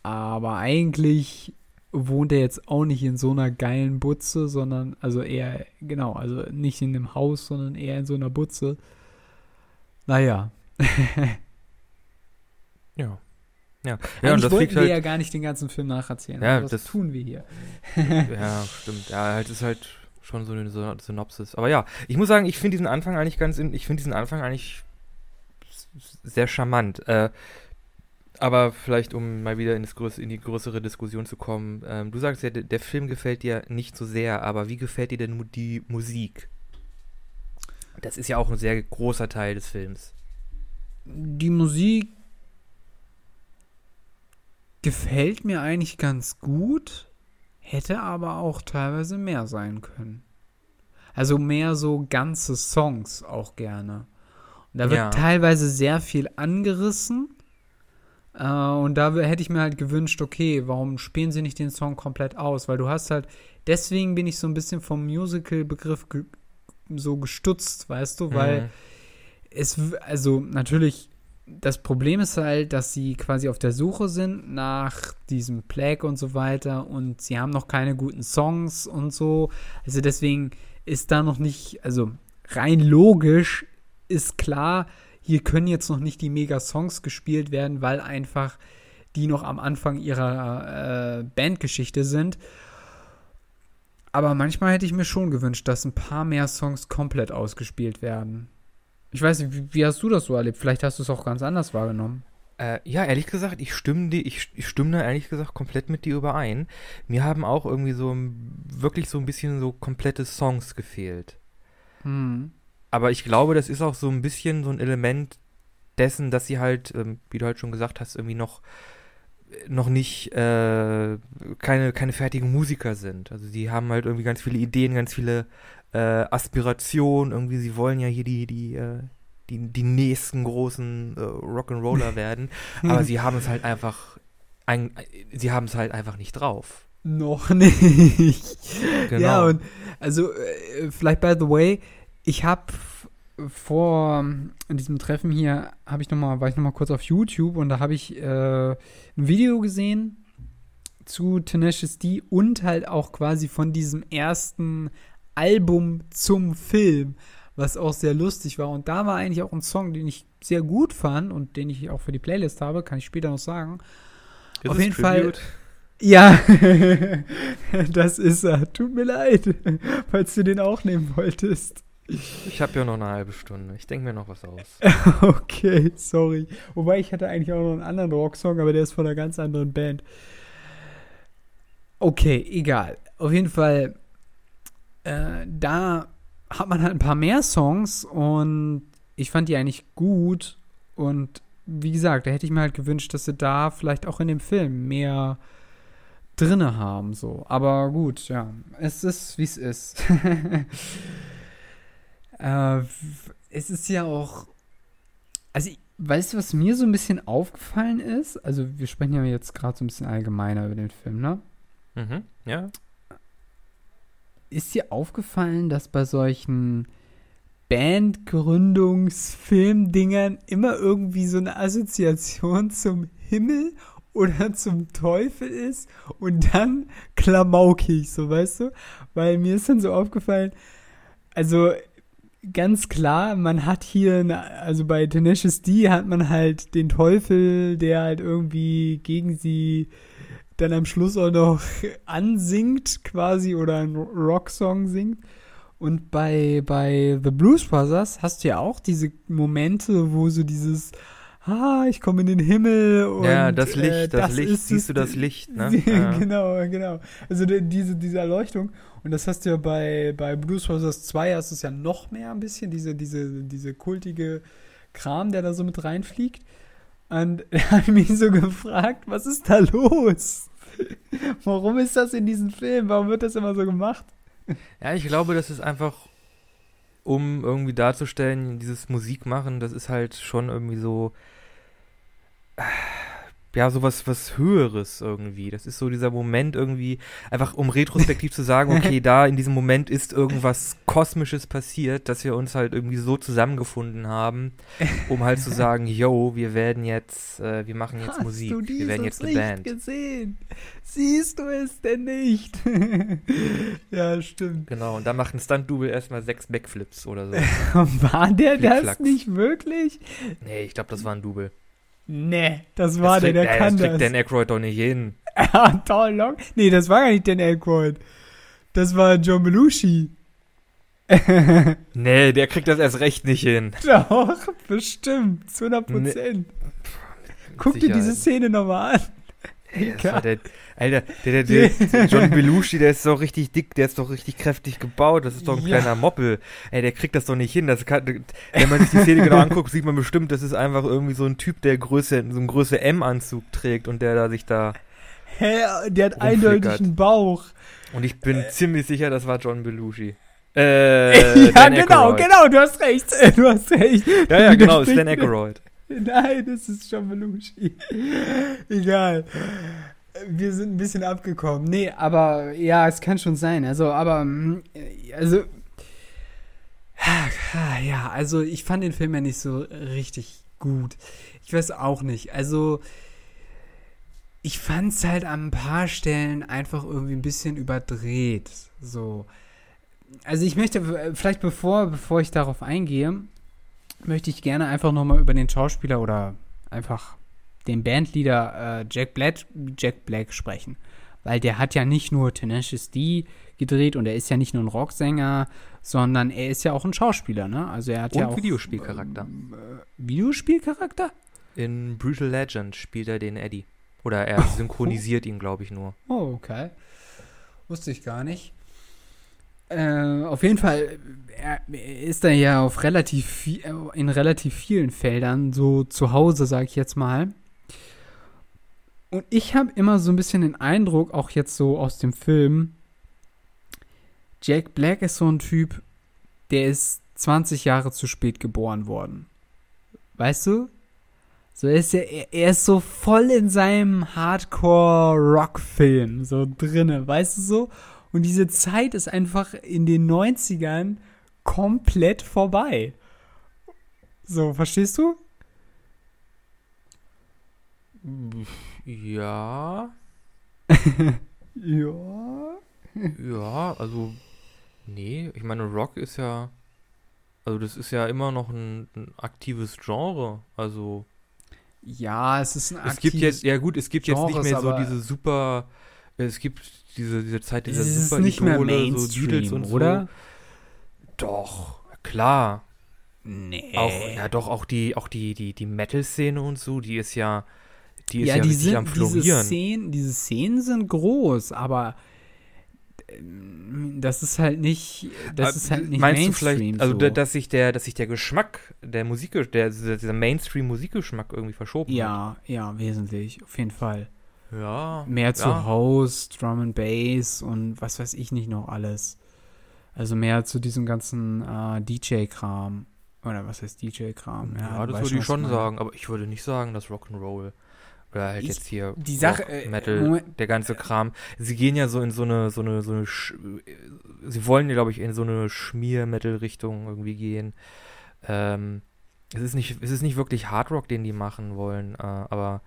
Aber eigentlich wohnt er jetzt auch nicht in so einer geilen Butze, sondern, also eher, genau, also nicht in einem Haus, sondern eher in so einer Butze. Naja, ja. Ja, ja und das wollten wir halt, ja gar nicht den ganzen Film nacherzählen. Ja, das, das tun wir hier. ja, stimmt. Ja, halt ist halt schon so eine Synopsis. Aber ja, ich muss sagen, ich finde diesen Anfang eigentlich ganz, ich finde diesen Anfang eigentlich sehr charmant. Äh, aber vielleicht, um mal wieder in, größere, in die größere Diskussion zu kommen, ähm, du sagst ja, der, Film gefällt dir nicht so sehr, aber wie gefällt dir denn die Musik? Das ist ja auch ein sehr großer Teil des Films die Musik gefällt mir eigentlich ganz gut, hätte aber auch teilweise mehr sein können. Also mehr so ganze Songs auch gerne. Und da wird ja. teilweise sehr viel angerissen. Äh, und da hätte ich mir halt gewünscht, okay, warum spielen sie nicht den Song komplett aus? Weil du hast halt, deswegen bin ich so ein bisschen vom Musical-Begriff ge so gestutzt, weißt du, weil mhm es, also natürlich, das Problem ist halt, dass sie quasi auf der Suche sind nach diesem Plague und so weiter und sie haben noch keine guten Songs und so. Also deswegen ist da noch nicht, also rein logisch ist klar, hier können jetzt noch nicht die Mega-Songs gespielt werden, weil einfach die noch am Anfang ihrer äh, Bandgeschichte sind. Aber manchmal hätte ich mir schon gewünscht, dass ein paar mehr Songs komplett ausgespielt werden. Ich weiß nicht, wie, wie hast du das so erlebt? Vielleicht hast du es auch ganz anders wahrgenommen. Äh, ja, ehrlich gesagt, ich stimme, die, ich, ich stimme da ehrlich gesagt komplett mit dir überein. Mir haben auch irgendwie so wirklich so ein bisschen so komplette Songs gefehlt. Hm. Aber ich glaube, das ist auch so ein bisschen so ein Element dessen, dass sie halt, ähm, wie du halt schon gesagt hast, irgendwie noch noch nicht äh, keine, keine fertigen Musiker sind. Also sie haben halt irgendwie ganz viele Ideen, ganz viele äh, Aspiration, irgendwie, sie wollen ja hier die, die, äh, die, die nächsten großen äh, Rock'n'Roller werden, aber sie haben es halt einfach, ein, sie haben es halt einfach nicht drauf. Noch nicht. Genau. Ja, und also äh, vielleicht by the way, ich habe vor ähm, diesem Treffen hier habe ich noch mal war ich noch mal kurz auf YouTube und da habe ich äh, ein Video gesehen zu Tenacious D und halt auch quasi von diesem ersten Album zum Film, was auch sehr lustig war und da war eigentlich auch ein Song, den ich sehr gut fand und den ich auch für die Playlist habe, kann ich später noch sagen. Ist auf jeden Fall- Tribute? Ja, das ist er. Tut mir leid, falls du den auch nehmen wolltest. Ich habe ja noch eine halbe Stunde. Ich denke mir noch was aus. Okay, sorry. Wobei ich hatte eigentlich auch noch einen anderen Rocksong, aber der ist von einer ganz anderen Band. Okay, egal. Auf jeden Fall, äh, da hat man halt ein paar mehr Songs und ich fand die eigentlich gut. Und wie gesagt, da hätte ich mir halt gewünscht, dass sie da vielleicht auch in dem Film mehr drinne haben, so. Aber gut, ja, es ist, wie es ist. äh, es ist ja auch, also, weißt du, was mir so ein bisschen aufgefallen ist? Also, wir sprechen ja jetzt gerade so ein bisschen allgemeiner über den Film, ne? Mhm, ja. Ist dir aufgefallen, dass bei solchen Bandgründungsfilmdingern immer irgendwie so eine Assoziation zum Himmel oder zum Teufel ist und dann klamaukig, so weißt du? Weil mir ist dann so aufgefallen, also ganz klar, man hat hier, eine, also bei Tenacious D hat man halt den Teufel, der halt irgendwie gegen sie dann am Schluss auch noch ansingt quasi oder einen Rocksong singt. Und bei, bei The Blues Brothers hast du ja auch diese Momente, wo so dieses, ah, ich komme in den Himmel und ja, das Licht, äh, das, Licht, ist siehst du das Licht, ne? Ja. Genau, genau. Also die- diese, diese Erleuchtung. Und das hast du ja bei, bei Blues Brothers 2 hast du es ja noch mehr ein bisschen, diese, diese, diese kultige Kram, der da so mit reinfliegt. Und habe ich mich so gefragt, was ist da los? Warum ist das in diesem Film? Warum wird das immer so gemacht? Ja, ich glaube, das ist einfach, um irgendwie darzustellen, dieses Musikmachen, das ist halt schon irgendwie so, äh, ja, sowas was Höheres irgendwie. Das ist so dieser Moment irgendwie, einfach um retrospektiv zu sagen, okay, da in diesem Moment ist irgendwas Kosmisches passiert, dass wir uns halt irgendwie so zusammengefunden haben, um halt zu sagen, yo, wir werden jetzt, äh, wir machen jetzt Musik, wir werden jetzt eine Band. gesehen? Siehst du es denn nicht? ja, stimmt. Genau, und da macht ein Stunt-Double erstmal sechs Backflips oder so. War der das nicht wirklich? Nee, ich glaube, das war ein Double. Nee, das war das der, kriegt, der ey, kann das kriegt das. Dan Aykroyd doch nicht hin. Ah, Toll Long? Nee, das war gar nicht Dan Aykroyd. Das war John Belushi. Nee, der kriegt das erst recht nicht hin. Doch, bestimmt. Zu 100 Prozent. Guck dir diese Szene nochmal an. Ey, das war der, Alter, der, der, der John Belushi, der ist doch richtig dick, der ist doch richtig kräftig gebaut, das ist doch ein Ja. kleiner Moppel. Ey, der kriegt das doch nicht hin. Das kann, wenn man sich die Szene genau anguckt, sieht man bestimmt, das ist einfach irgendwie so ein Typ, der Größe, so einen Größe M-Anzug trägt und der da sich da. Hä, der hat eindeutig einen Bauch. Und ich bin ziemlich sicher, das war John Belushi. Äh, ja, Dan genau, Aykroyd. genau, du hast recht. Du hast recht. Ja, ja, genau, mir. Aykroyd. Nein, das ist John Belushi. Egal. Wir sind ein bisschen abgekommen. Nee, aber ja, es kann schon sein. Also, aber, mm, also, ah, ja, also ich fand den Film ja nicht so richtig gut. Ich weiß auch nicht. Also, ich fand es halt an ein paar Stellen einfach irgendwie ein bisschen überdreht. So. Also ich möchte, äh, vielleicht bevor, bevor ich darauf eingehe, möchte ich gerne einfach nochmal über den Schauspieler oder einfach den Bandleader äh, Jack, Black, Jack Black sprechen. Weil der hat ja nicht nur Tenacious D gedreht und er ist ja nicht nur ein Rocksänger, sondern er ist ja auch ein Schauspieler, ne? Also er hat ja Und auch Videospielcharakter. äh, Videospielcharakter? In Brutal Legend spielt er den Eddie. Oder er synchronisiert ihn, glaube ich, nur. Oh, okay. Wusste ich gar nicht. Äh, auf jeden Fall, er, er ist da ja auf relativ viel, in relativ vielen Feldern so zu Hause, sage ich jetzt mal. Und ich habe immer so ein bisschen den Eindruck, auch jetzt so aus dem Film, Jack Black ist so ein Typ, der ist 20 Jahre zu spät geboren worden. Weißt du? So ist er, er ist so voll in seinem Hardcore-Rock-Film so drinne, weißt du so? Und diese Zeit ist einfach in den 90ern komplett vorbei. So, verstehst du? Ja. ja. Ja, also. Nee, ich meine, Rock ist ja. Also, das ist ja immer noch ein, ein aktives Genre. Also. Ja, es ist ein Es gibt jetzt, ja gut, es gibt jetzt nicht Genres, mehr so diese super. Es gibt diese, diese Zeit dieser es super nicht mehr Idole, so Mainstream, Beatles und oder? so. Doch, klar. Nee. Auch, ja doch, auch die, auch die, die, die Metal-Szene und so, die ist ja, die ist ja, ja, die sind, am diese Florieren. Szenen, diese Szenen sind groß, aber ähm, das ist halt nicht, das Aber ist halt nicht Meinst Mainstream du vielleicht, also so. da- dass sich der, dass sich der Geschmack, der Musik, der, dieser Mainstream-Musikgeschmack irgendwie verschoben hat? ja, ja, wesentlich, auf jeden Fall. Ja. Mehr zu ja. House, Drum and Bass und was weiß ich nicht noch alles. Also mehr zu diesem ganzen äh, DJ-Kram. Oder was heißt DJ-Kram? Ja, du das würde ich schon sagen, aber ich würde nicht sagen, dass Rock'n'Roll oder halt Ich- jetzt hier die Sache, Rock, äh, Metal, Moment. der ganze Kram. Sie gehen ja so in so eine, so eine, so eine, Sch sie wollen ja, glaube ich, in so eine Schmier-Metal-Richtung irgendwie gehen. Ähm, es ist nicht, es ist nicht wirklich Hardrock, den die machen wollen, äh, aber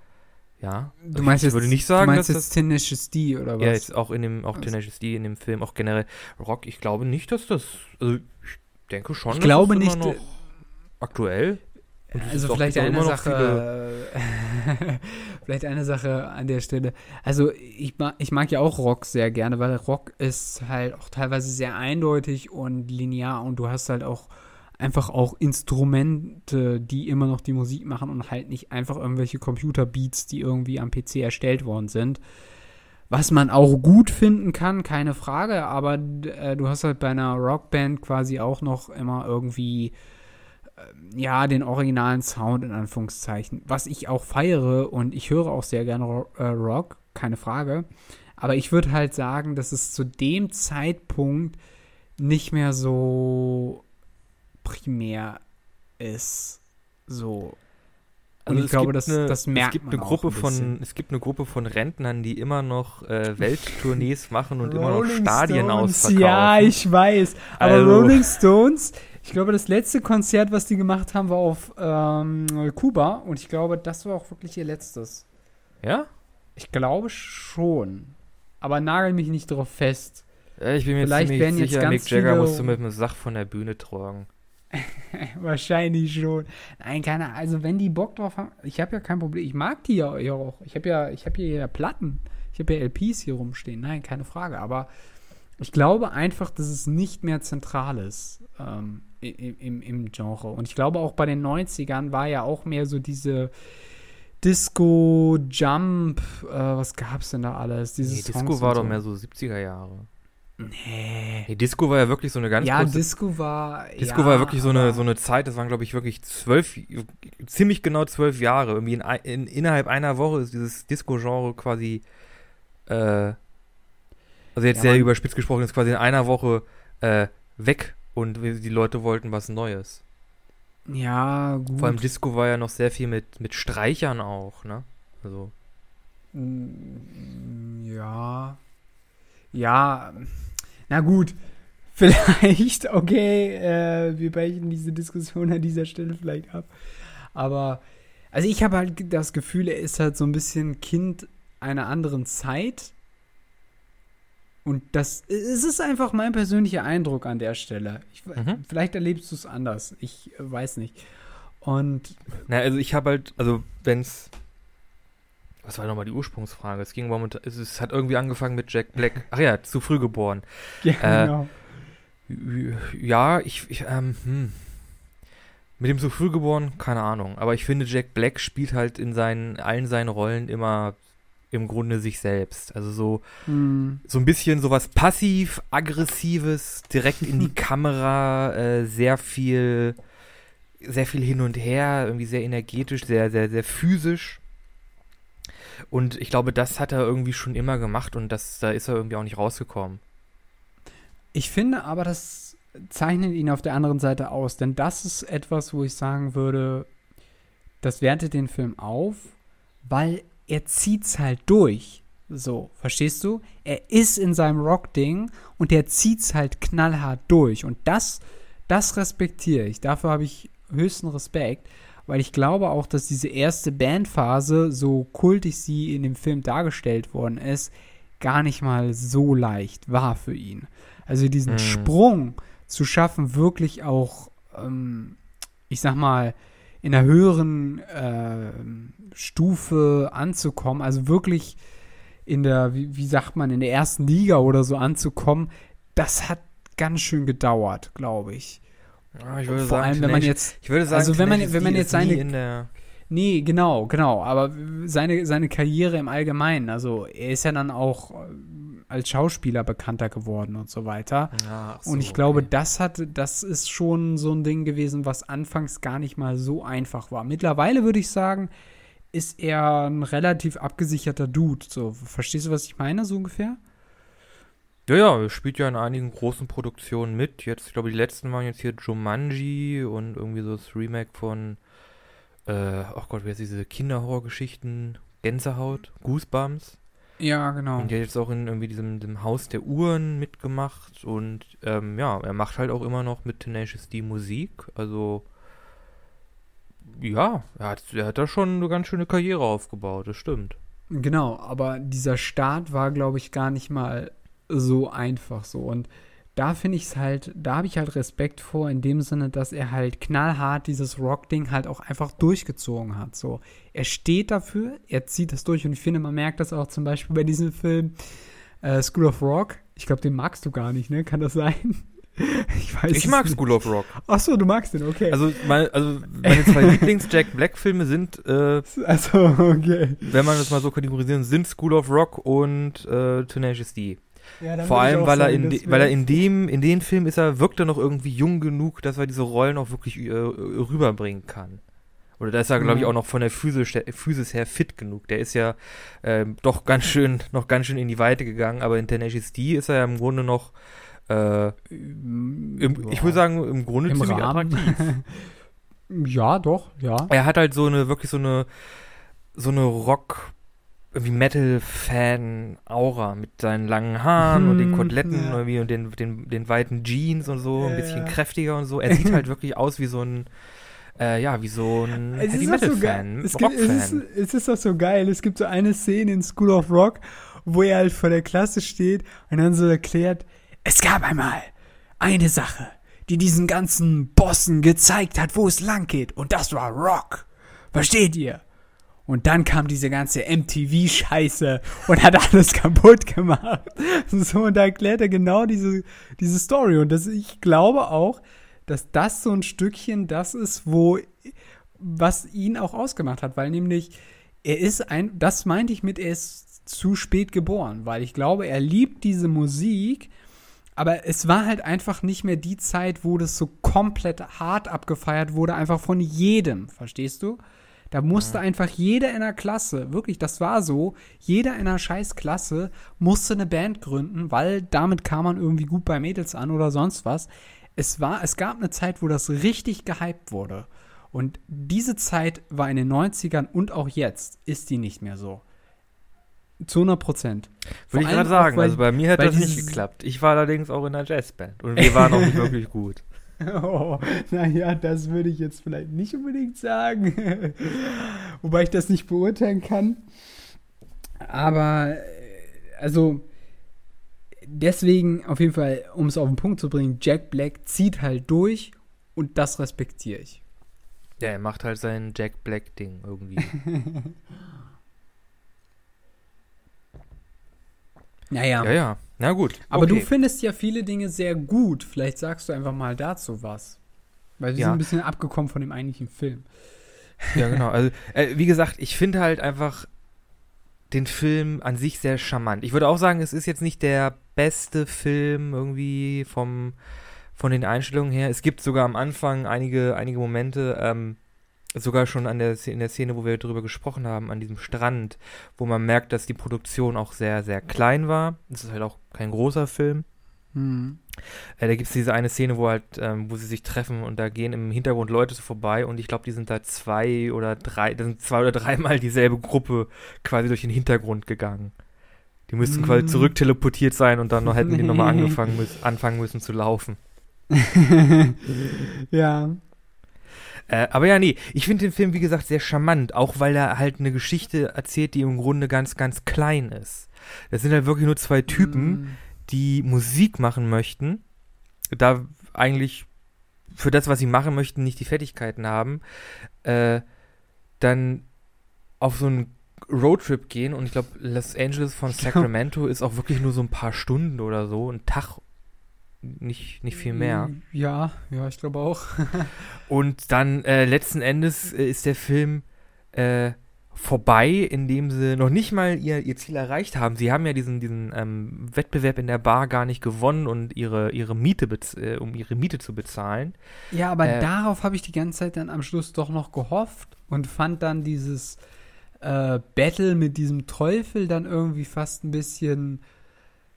ja. Du meinst ich jetzt, würde nicht sagen, du meinst dass jetzt Tenacious D oder was? Ja, jetzt auch in dem, auch Was? Tenacious D in dem Film, auch generell Rock. Ich glaube nicht, dass das, also ich denke schon, Ich dass glaube das nicht, noch aktuell. Also vielleicht eine Sache, vielleicht eine Sache an der Stelle. Also ich mag, ich mag ja auch Rock sehr gerne, weil Rock ist halt auch teilweise sehr eindeutig und linear und du hast halt auch einfach auch Instrumente, die immer noch die Musik machen und halt nicht einfach irgendwelche Computerbeats, die irgendwie am PC erstellt worden sind. Was man auch gut finden kann, keine Frage, aber äh, du hast halt bei einer Rockband quasi auch noch immer irgendwie ja, den originalen Sound in Anführungszeichen, was ich auch feiere und ich höre auch sehr gerne Ro äh, Rock, keine Frage. Aber ich würde halt sagen, dass es zu dem Zeitpunkt nicht mehr so primär ist. So. Und Also ich glaube, das, eine, das merkt es gibt man eine Gruppe ein von es gibt eine Gruppe von Rentnern, die immer noch äh, Welttournees machen und immer noch Stadien Stones, ausverkaufen. Ja, ich weiß. Aber Also- Rolling Stones, ich glaube, das letzte Konzert, was die gemacht haben, war auf ähm, Kuba. Und ich glaube, das war auch wirklich ihr letztes. ja? Ich glaube schon. Aber nagel mich nicht drauf fest. Ja, ich bin mir Vielleicht ziemlich werden jetzt sicher, ganz Mick Jagger viele- musste mit einem Sach von der Bühne tragen. Wahrscheinlich schon. Nein, keine Ahnung. Also, wenn die Bock drauf haben, ich habe ja kein Problem. Ich mag die ja auch. Ich habe ja, hier ja Platten. Ich habe ja LPs hier rumstehen. Nein, keine Frage. Aber ich glaube einfach, dass es nicht mehr zentral ist ähm, im, im, im Genre. Und ich glaube auch bei den 90ern war ja auch mehr so diese Disco, Jump, äh, was gab's denn da alles? Diese Nee, Disco war doch mehr so 70er Jahre. Nee. Nee, Disco war ja wirklich so eine ganz Ja, kurze Disco war. Disco ja, war wirklich so eine, so eine Zeit, das waren, glaube ich, wirklich zwölf, ziemlich genau zwölf Jahre. Irgendwie in, in, innerhalb einer Woche ist dieses Disco-Genre quasi, äh, also jetzt Ja, sehr überspitzt gesprochen, ist quasi in einer Woche äh, weg und die Leute wollten was Neues. Ja, gut. Vor allem Disco war ja noch sehr viel mit, mit Streichern auch, ne? Also, Mm, Ja. Ja. Na gut. Vielleicht, okay, äh, wir brechen diese Diskussion an dieser Stelle vielleicht ab. Aber, also ich habe halt das Gefühl, er ist halt so ein bisschen Kind einer anderen Zeit. Und das es ist einfach mein persönlicher Eindruck an der Stelle. Ich, Mhm. Vielleicht erlebst du es anders. Ich äh, weiß nicht. Und na, also ich habe halt, also wenn's, was war nochmal die Ursprungsfrage? Es ging momentan, es, es hat irgendwie angefangen mit Jack Black. Ach ja, zu früh geboren. ja, Äh, genau. Ja, ich, ich ähm, hm. Mit dem so früh geboren, keine Ahnung. Aber ich finde, Jack Black spielt halt in seinen, allen seinen Rollen immer im Grunde sich selbst. Also so, Hm. so ein bisschen sowas passiv-aggressives, direkt in die Kamera, äh, sehr viel, sehr viel hin und her, irgendwie sehr energetisch, sehr, sehr, sehr physisch. Und ich glaube, das hat er irgendwie schon immer gemacht und das, da ist er irgendwie auch nicht rausgekommen. Ich finde aber, das zeichnet ihn auf der anderen Seite aus, denn das ist etwas, wo ich sagen würde, das wertet den Film auf, weil er zieht's halt durch. So, verstehst du? Er ist in seinem Rock-Ding und er zieht's halt knallhart durch. Und das, das respektiere ich. Dafür habe ich höchsten Respekt, weil ich glaube auch, dass diese erste Bandphase, so kultig sie in dem Film dargestellt worden ist, gar nicht mal so leicht war für ihn. Also diesen mhm. Sprung zu schaffen, wirklich auch, ähm, ich sag mal, in einer höheren äh, Stufe anzukommen, also wirklich in der, wie, wie sagt man, in der ersten Liga oder so anzukommen, das hat ganz schön gedauert, glaube ich. Ja, ich würde Vor sagen, allem, wenn man jetzt, ich würde sagen, also wenn man, wenn man jetzt seine, nee, genau, genau, aber seine, seine Karriere im Allgemeinen, also er ist ja dann auch äh, als Schauspieler bekannter geworden und so weiter. Ja, so, und ich glaube, okay. das hat, das ist schon so ein Ding gewesen, was anfangs gar nicht mal so einfach war. Mittlerweile würde ich sagen, ist er ein relativ abgesicherter Dude. So, verstehst du, was ich meine, so ungefähr? Ja, ja, er spielt ja in einigen großen Produktionen mit. Jetzt, ich glaube, die letzten waren jetzt hier Jumanji und irgendwie so das Remake von, äh, ach Gott, wer ist diese Kinderhorrorgeschichten? Gänsehaut, Goosebumps. Ja, genau. Und der hat jetzt auch in irgendwie diesem, diesem Haus der Uhren mitgemacht und ähm, ja, er macht halt auch immer noch mit Tenacious D Musik. Also ja, er hat, er hat da schon eine ganz schöne Karriere aufgebaut, das stimmt. Genau, aber dieser Start war, glaube ich, gar nicht mal so einfach so. Und da finde ich es halt, da habe ich halt Respekt vor, in dem Sinne, dass er halt knallhart dieses Rock-Ding halt auch einfach durchgezogen hat. So, er steht dafür, er zieht das durch und ich finde, man merkt das auch zum Beispiel bei diesem Film äh, School of Rock. Ich glaube, den magst du gar nicht, ne? Kann das sein? Ich weiß Ich mag School of Rock. Ach so, du magst den, okay. Also, mein, also meine zwei Lieblings-Jack Black-Filme sind, äh, also, okay. wenn man das mal so kategorisieren, sind School of Rock und äh, Tenacious D. Ja, dann Vor allem, weil er, in, de, weil er in dem, in den Film ist er, wirkt er noch irgendwie jung genug, dass er diese Rollen auch wirklich äh, rüberbringen kann. Oder da ist er, glaube ich, Mhm. auch noch von der Physis, Physis her fit genug. Der ist ja ähm, doch ganz schön, noch ganz schön in die Weite gegangen, aber in Tenacious D ist er ja im Grunde noch, äh, im, ich würde sagen, im Grunde im ziemlich Rahmen. attraktiv. ja, doch, ja. er hat halt so eine, wirklich so eine, so eine Rock, irgendwie Metal-Fan-Aura mit seinen langen Haaren und den Hm, Koteletten ja. irgendwie und den, den, den weiten Jeans und so, ein Ja, bisschen ja. kräftiger und so. Er sieht halt wirklich aus wie so ein, äh, ja, wie so ein Es Heavy auch so Metal-Fan, geil. Es, es, ist, Rock-Fan. es ist auch so geil. Es gibt so eine Szene in School of Rock, wo er halt vor der Klasse steht und dann so erklärt, es gab einmal eine Sache, die diesen ganzen Bossen gezeigt hat, wo es lang geht. Und das war Rock. Versteht ihr? Und dann kam diese ganze MTV-Scheiße und hat alles kaputt gemacht. So, und da erklärt er genau diese, diese Story. Und das, ich glaube auch, dass das so ein Stückchen das ist, wo, was ihn auch ausgemacht hat, weil nämlich er ist ein, das meinte ich mit, er ist zu spät geboren, weil ich glaube, er liebt diese Musik, aber es war halt einfach nicht mehr die Zeit, wo das so komplett hart abgefeiert wurde, einfach von jedem, verstehst du? Da musste einfach jeder in der Klasse, wirklich, das war so, jeder in einer scheiß Klasse musste eine Band gründen, weil damit kam man irgendwie gut bei Mädels an oder sonst was. Es war, es gab eine Zeit, wo das richtig gehypt wurde. Und diese Zeit war in den 90ern und auch jetzt ist die nicht mehr so. Zu 100 Prozent. Würde ich gerade auch, sagen, weil- also bei mir hat weil das nicht geklappt. Ich war allerdings auch in einer Jazzband und wir waren auch nicht wirklich gut. Oh, naja, das würde ich jetzt vielleicht nicht unbedingt sagen. Wobei ich das nicht beurteilen kann. Aber, äh, also, deswegen auf jeden Fall, um es auf den Punkt zu bringen, Jack Black zieht halt durch und das respektiere ich. Ja, er macht halt sein Jack Black-Ding irgendwie. Naja. ja, ja. Na gut. Aber okay. du findest ja viele Dinge sehr gut. Vielleicht sagst du einfach mal dazu was. Weil wir Ja. sind ein bisschen abgekommen von dem eigentlichen Film. Ja, genau. Also, äh, wie gesagt, ich finde halt einfach den Film an sich sehr charmant. Ich würde auch sagen, es ist jetzt nicht der beste Film irgendwie vom, von den Einstellungen her. Es gibt sogar am Anfang einige, einige Momente, ähm, sogar schon an der, in der Szene, wo wir darüber gesprochen haben, an diesem Strand, wo man merkt, dass die Produktion auch sehr, sehr klein war. Es ist halt auch kein großer Film. Hm. Äh, da gibt es diese eine Szene, wo halt, ähm, wo sie sich treffen und da gehen im Hintergrund Leute so vorbei und ich glaube, die sind da zwei oder drei, da sind zwei oder dreimal dieselbe Gruppe quasi durch den Hintergrund gegangen. Die müssten quasi Mm. zurück teleportiert sein und dann hätten die nochmal angefangen müssen, anfangen müssen zu laufen. ja. Äh, aber ja, nee, ich finde den Film, wie gesagt, sehr charmant, auch weil er halt eine Geschichte erzählt, die im Grunde ganz, ganz klein ist. Das sind halt wirklich nur zwei Typen, Hm. die Musik machen möchten, da eigentlich für das, was sie machen möchten, nicht die Fertigkeiten haben, äh, dann auf so einen Roadtrip gehen und ich glaube, Los Angeles von Sacramento ist auch wirklich nur so ein paar Stunden oder so, ein Tag, nicht, nicht viel mehr. Ja, ja, ich glaube auch. Und dann äh, letzten Endes äh, ist der Film äh, vorbei, indem sie noch nicht mal ihr, ihr Ziel erreicht haben. Sie haben ja diesen, diesen ähm, Wettbewerb in der Bar gar nicht gewonnen und ihre, ihre Miete, äh, um ihre Miete zu bezahlen. Ja, aber Äh, darauf habe ich die ganze Zeit dann am Schluss doch noch gehofft und fand dann dieses äh, Battle mit diesem Teufel dann irgendwie fast ein bisschen,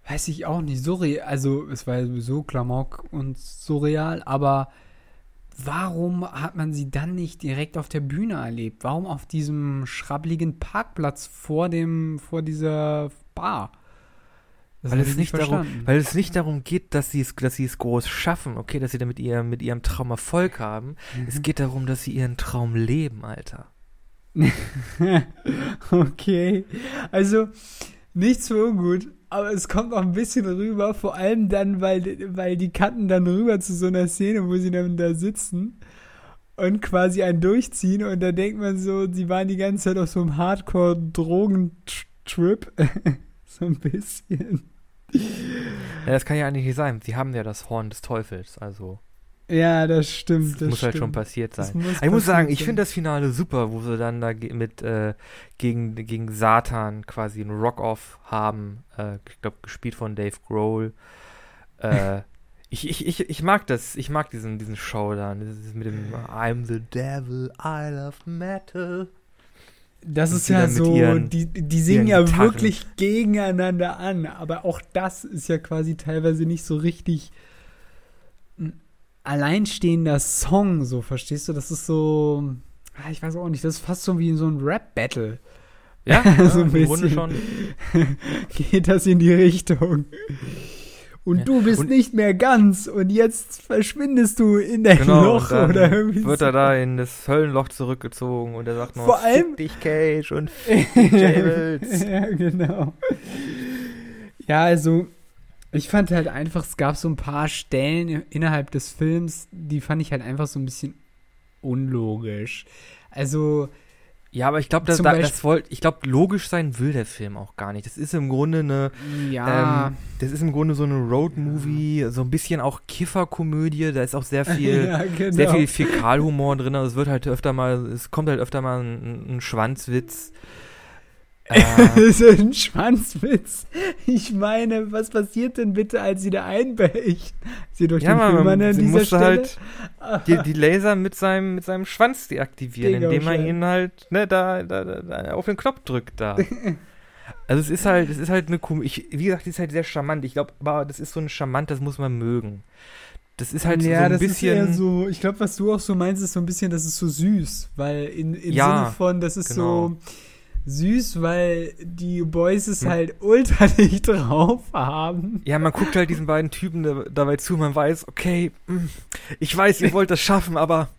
weiß ich auch nicht, surreal. Also es war sowieso Klamauk und surreal, aber warum hat man sie dann nicht direkt auf der Bühne erlebt? Warum auf diesem schrabbeligen Parkplatz vor dem, vor dieser Bar? Das Weil es, ich nicht darum, weil es nicht darum geht, dass sie es, dass sie es groß schaffen, okay, dass sie damit ihr, mit ihrem Traum Erfolg haben. Es geht darum, dass sie ihren Traum leben, Alter. okay. Also, nichts für ungut, aber es kommt auch ein bisschen rüber, vor allem dann, weil, weil die Kanten dann rüber zu so einer Szene, wo sie dann da sitzen und quasi einen durchziehen und da denkt man so, sie waren die ganze Zeit auf so einem Hardcore-Drogentrip. so ein bisschen. Ja, das kann ja eigentlich nicht sein. Sie haben ja das Horn des Teufels, also Ja, das stimmt. das, Das muss halt stimmt. schon passiert sein. muss Ich muss sagen, ich finde das Finale super, wo sie dann da mit äh, gegen, gegen Satan quasi einen Rock-Off haben. Äh, ich glaube, gespielt von Dave Grohl. Äh, ich, ich, ich, ich mag das, ich mag diesen, diesen Showdown. Das ist mit dem I'm the devil, I love metal. Das Und ist ja so, ihren- die, die singen ja Gitarren. wirklich gegeneinander an, aber auch das ist ja quasi teilweise nicht so richtig ein alleinstehender Song, so verstehst du? Das ist so, ah, ich weiß auch nicht, das ist fast so wie in so ein Rap-Battle. Ja, So ein bisschen. schon. Geht das in die Richtung. Und Ja. du bist Und- nicht mehr ganz und jetzt verschwindest du in dein Genau, Loch oder irgendwie wird so. er da in das Höllenloch zurückgezogen und er sagt noch, Vor allem- dich Cage und Jables. ja, genau. Ja, also ich fand halt einfach, es gab so ein paar Stellen innerhalb des Films, die fand ich halt einfach so ein bisschen unlogisch. Also, Ja, aber ich glaube, das, da, das wollt, ich glaube, logisch sein will der Film auch gar nicht. Das ist im Grunde eine, ja. ähm, das ist im Grunde so eine Road-Movie, so ein bisschen auch Kifferkomödie. Da ist auch sehr viel, ja, genau. sehr viel Fäkalhumor drin. Also es wird halt öfter mal, es kommt halt öfter mal ein, ein Schwanzwitz. Äh, das ist ein Schwanzwitz. Ich meine, was passiert denn bitte, als sie da einbeicht? Sie durch ja, den Film man, an man dieser musste Stelle? halt die, die Laser mit seinem, mit seinem Schwanz deaktivieren, Digga, indem man Scheiße. ihn halt ne, da, da, da, auf den Knopf drückt da. Also es ist halt, es ist halt eine Kom ich, wie gesagt, die ist halt sehr charmant. Ich glaube, aber das ist so ein charmant, das muss man mögen. Das ist halt ja, so ein das bisschen. ist eher so, ich glaube, was du auch so meinst, ist so ein bisschen, das ist so süß, weil in, im Ja, Sinne von, das ist genau. so süß, weil die Boys es Hm. halt ultra nicht drauf haben. ja, man guckt halt diesen beiden Typen da, dabei zu, man weiß, okay, mh, ich weiß, ihr wollt das schaffen, aber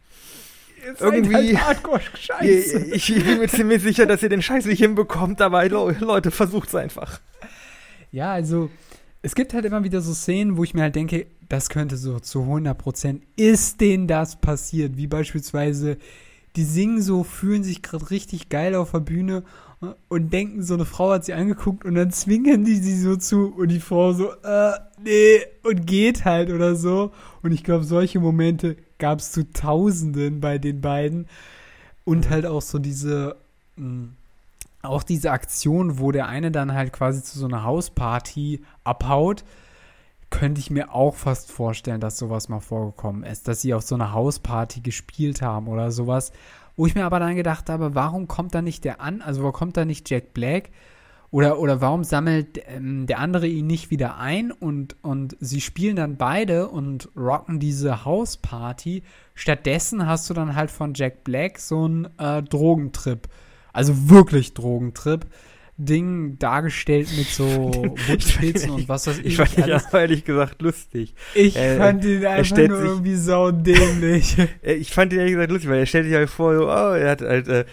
Irgendwie- halt ihr, ich, ich bin mir ziemlich sicher, dass ihr den Scheiß nicht hinbekommt, aber Le Leute, versucht's einfach. Ja, also es gibt halt immer wieder so Szenen, wo ich mir halt denke, das könnte so zu 100% ist denen das passiert, wie beispielsweise die singen so, fühlen sich gerade richtig geil auf der Bühne äh, und denken, so eine Frau hat sie angeguckt und dann zwingen die sie so zu und die Frau so, äh, nee, und geht halt oder so. Und ich glaube, solche Momente gab es zu Tausenden bei den beiden. Und halt auch so diese, mh, auch diese Aktion, wo der eine dann halt quasi zu so einer Hausparty abhaut, könnte ich mir auch fast vorstellen, dass sowas mal vorgekommen ist, dass sie auf so einer Hausparty gespielt haben oder sowas. Wo ich mir aber dann gedacht habe, warum kommt da nicht der an, also warum kommt da nicht Jack Black Oder, oder warum sammelt ähm, der andere ihn nicht wieder ein und, und sie spielen dann beide und rocken diese Hausparty. Stattdessen hast du dann halt von Jack Black so einen äh, Drogentrip. Also wirklich Drogentrip. Ding dargestellt mit so Wunschpilzen und was weiß ich. Ich fand ihn ja ehrlich gesagt lustig. Ich äh, fand ihn einfach nur sich, irgendwie saudämlich. ich fand ihn ehrlich gesagt lustig, weil er stellt sich halt vor, so, oh, er hat halt, äh,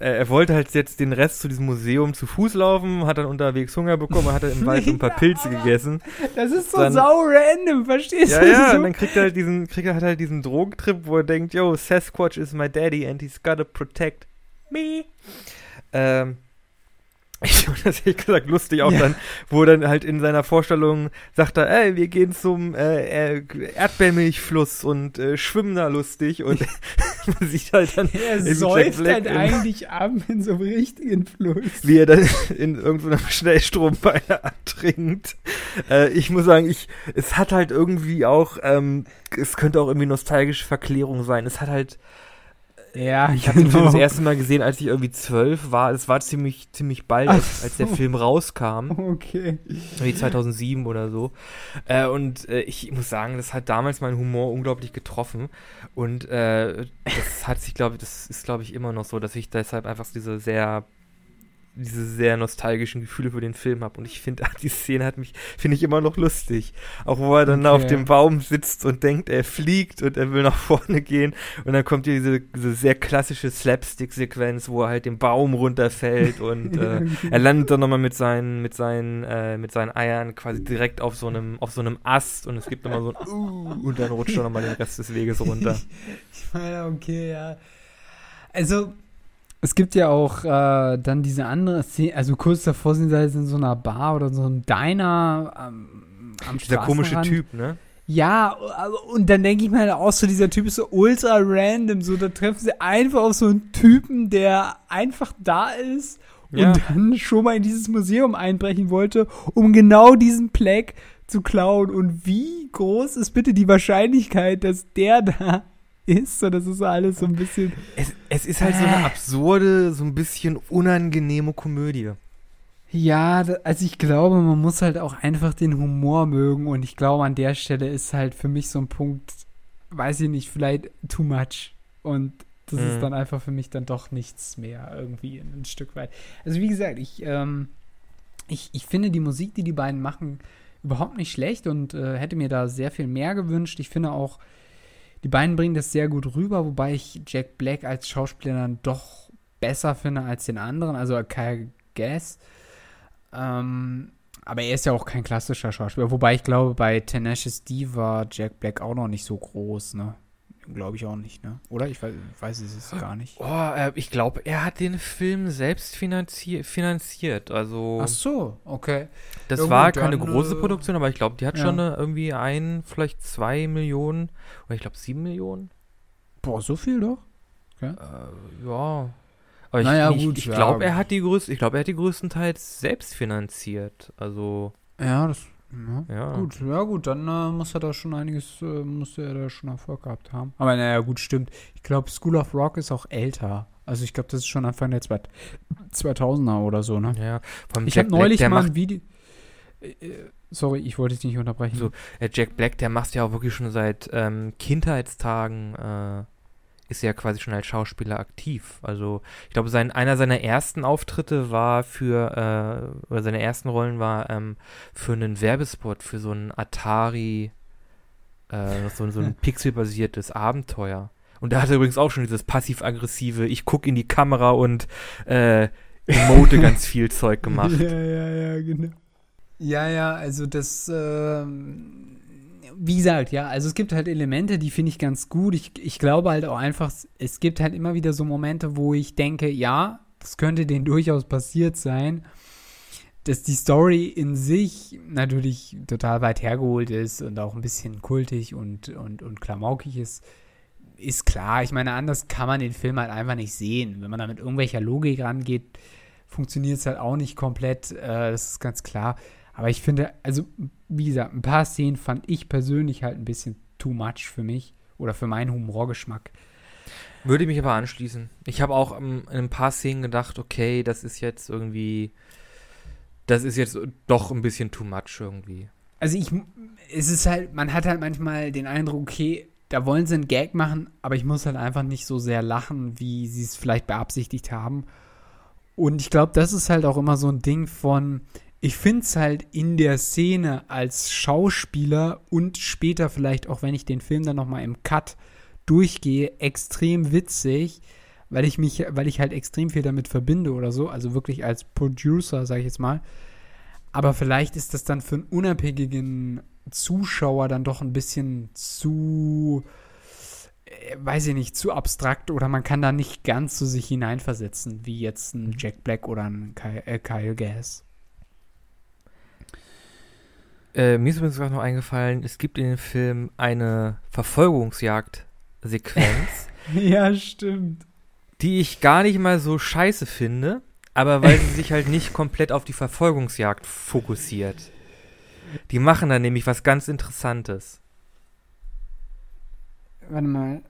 er wollte halt jetzt den Rest zu diesem Museum zu Fuß laufen, hat dann unterwegs Hunger bekommen, hat dann im Wald so ein paar Pilze gegessen. Das ist so dann, sau random, verstehst ja, du? Ja, ja, und dann kriegt er halt diesen, kriegt er halt diesen Drogentrip, wo er denkt, yo, Sasquatch is my daddy and he's gotta protect me. Ähm, ich fand das ehrlich gesagt lustig auch ja. dann, wo dann halt in seiner Vorstellung sagt er, ey, wir gehen zum äh, äh Erdbeermilchfluss und äh, schwimmen da lustig und man sieht halt dann er säuft halt eigentlich ab in so einem richtigen Fluss. Wie er dann in irgendeinem Schnellstrombeine ertrinkt. Äh, ich muss sagen, ich, es hat halt irgendwie auch, ähm, es könnte auch irgendwie nostalgische Verklärung sein. Es hat halt ja, ich habe genau. den Film das erste Mal gesehen, als ich irgendwie zwölf war. Es war ziemlich, ziemlich bald, als, als der Film rauskam. Okay. Wie 2007 oder so. Äh, und äh, ich muss sagen, das hat damals meinen Humor unglaublich getroffen. Und äh, das hat sich, glaube ich, das ist, glaube ich, immer noch so, dass ich deshalb einfach diese sehr diese sehr nostalgischen Gefühle für den Film habe. Und ich finde, die Szene hat mich, finde ich immer noch lustig. Auch wo er dann okay. auf dem Baum sitzt und denkt, er fliegt und er will nach vorne gehen. Und dann kommt diese, diese sehr klassische Slapstick-Sequenz, wo er halt den Baum runterfällt und äh, er landet dann nochmal mit seinen, mit seinen, äh, mit seinen Eiern quasi direkt auf so einem, auf so einem Ast und es gibt nochmal so ein uh, und dann rutscht er nochmal den Rest des Weges runter. ich meine, okay, ja. Also, es gibt ja auch äh, dann diese andere Szene, also kurz davor sind sie halt in so einer Bar oder so einem Diner ähm, am Dieser komische Typ, ne? Ja, und dann denke ich mir halt auch so, dieser Typ ist so ultra random, so da treffen sie einfach auf so einen Typen, der einfach da ist ja. und dann schon mal in dieses Museum einbrechen wollte, um genau diesen Plague zu klauen. Und wie groß ist bitte die Wahrscheinlichkeit, dass der da ist. So, das ist alles so ein bisschen. Es, es ist halt äh. so eine äh. absurde, so ein bisschen unangenehme Komödie. Ja, also ich glaube, man muss halt auch einfach den Humor mögen und ich glaube, an der Stelle ist halt für mich so ein Punkt, weiß ich nicht, vielleicht too much. Und das mhm. ist dann einfach für mich dann doch nichts mehr irgendwie ein Stück weit. Also wie gesagt, ich, ähm, ich, ich finde die Musik, die die beiden machen, überhaupt nicht schlecht und äh, hätte mir da sehr viel mehr gewünscht. Ich finde auch, die beiden bringen das sehr gut rüber, wobei ich Jack Black als Schauspieler dann doch besser finde als den anderen, also Kyle Gass. Ähm, aber er ist ja auch kein klassischer Schauspieler. Wobei ich glaube, bei Tenacious D war Jack Black auch noch nicht so groß, ne? Glaube ich auch nicht, ne? Oder? Ich weiß, weiß es gar nicht. Oh, äh, ich glaube, er hat den Film selbst finanzier finanziert. Also. Ach so, okay. Das ja, war keine dann, große Produktion, aber ich glaube, die hat ja. schon eine, irgendwie ein, vielleicht zwei Millionen oder ich glaube sieben Millionen. Boah, so viel doch? Okay. Äh, ja. Aber ich, naja, ich, gut, ich glaube, er hat die größten, ich glaube, er hat die größtenteils selbst finanziert. Also. Ja, das ja, ja. Gut, ja gut, dann äh, muss er da schon einiges, äh, muss er da schon Erfolg gehabt haben. Aber naja, gut, stimmt. Ich glaube, School of Rock ist auch älter. Also ich glaube, das ist schon Anfang der 2000er oder so, ne? Ja, vom Ich habe neulich Black, mal ein Video... Äh, äh, sorry, ich wollte dich nicht unterbrechen. So, äh, Jack Black, der macht ja auch wirklich schon seit ähm, Kindheitstagen äh, ist ja quasi schon als Schauspieler aktiv. Also ich glaube, sein, einer seiner ersten Auftritte war für, äh, oder seine ersten Rollen war ähm, für einen Werbespot, für so ein Atari, äh, so, so ein pixelbasiertes Abenteuer. Und da hat er übrigens auch schon dieses passiv-aggressive, ich gucke in die Kamera und äh, emote ganz viel Zeug gemacht. Ja, ja, ja, genau. Ja, ja, also das, ähm, wie gesagt, ja, also es gibt halt Elemente, die finde ich ganz gut. Ich, ich glaube halt auch einfach, es gibt halt immer wieder so Momente, wo ich denke, ja, das könnte denen durchaus passiert sein, dass die Story in sich natürlich total weit hergeholt ist und auch ein bisschen kultig und, und, und klamaukig ist. Ist klar, ich meine, anders kann man den Film halt einfach nicht sehen. Wenn man da mit irgendwelcher Logik rangeht, funktioniert es halt auch nicht komplett, äh, das ist ganz klar. Aber ich finde, also wie gesagt, ein paar Szenen fand ich persönlich halt ein bisschen too much für mich oder für meinen Humorgeschmack. Würde mich aber anschließen. Ich habe auch um, in ein paar Szenen gedacht, okay, das ist jetzt irgendwie das ist jetzt doch ein bisschen too much irgendwie. Also ich, es ist halt, man hat halt manchmal den Eindruck, okay, da wollen sie einen Gag machen, aber ich muss halt einfach nicht so sehr lachen, wie sie es vielleicht beabsichtigt haben. Und ich glaube, das ist halt auch immer so ein Ding von, ich finde es halt in der Szene als Schauspieler und später vielleicht auch, wenn ich den Film dann nochmal im Cut durchgehe, extrem witzig, weil ich mich, weil ich halt extrem viel damit verbinde oder so, also wirklich als Producer, sage ich jetzt mal. Aber vielleicht ist das dann für einen unabhängigen Zuschauer dann doch ein bisschen zu, äh, weiß ich nicht, zu abstrakt oder man kann da nicht ganz so sich hineinversetzen, wie jetzt ein Jack Black oder ein Kyle, äh, Kyle Gass. Äh, mir ist übrigens gerade noch eingefallen, es gibt in dem Film eine Verfolgungsjagd-Sequenz. ja, stimmt. Die ich gar nicht mal so scheiße finde, aber weil sie sich halt nicht komplett auf die Verfolgungsjagd fokussiert. Die machen dann nämlich was ganz Interessantes. Warte mal.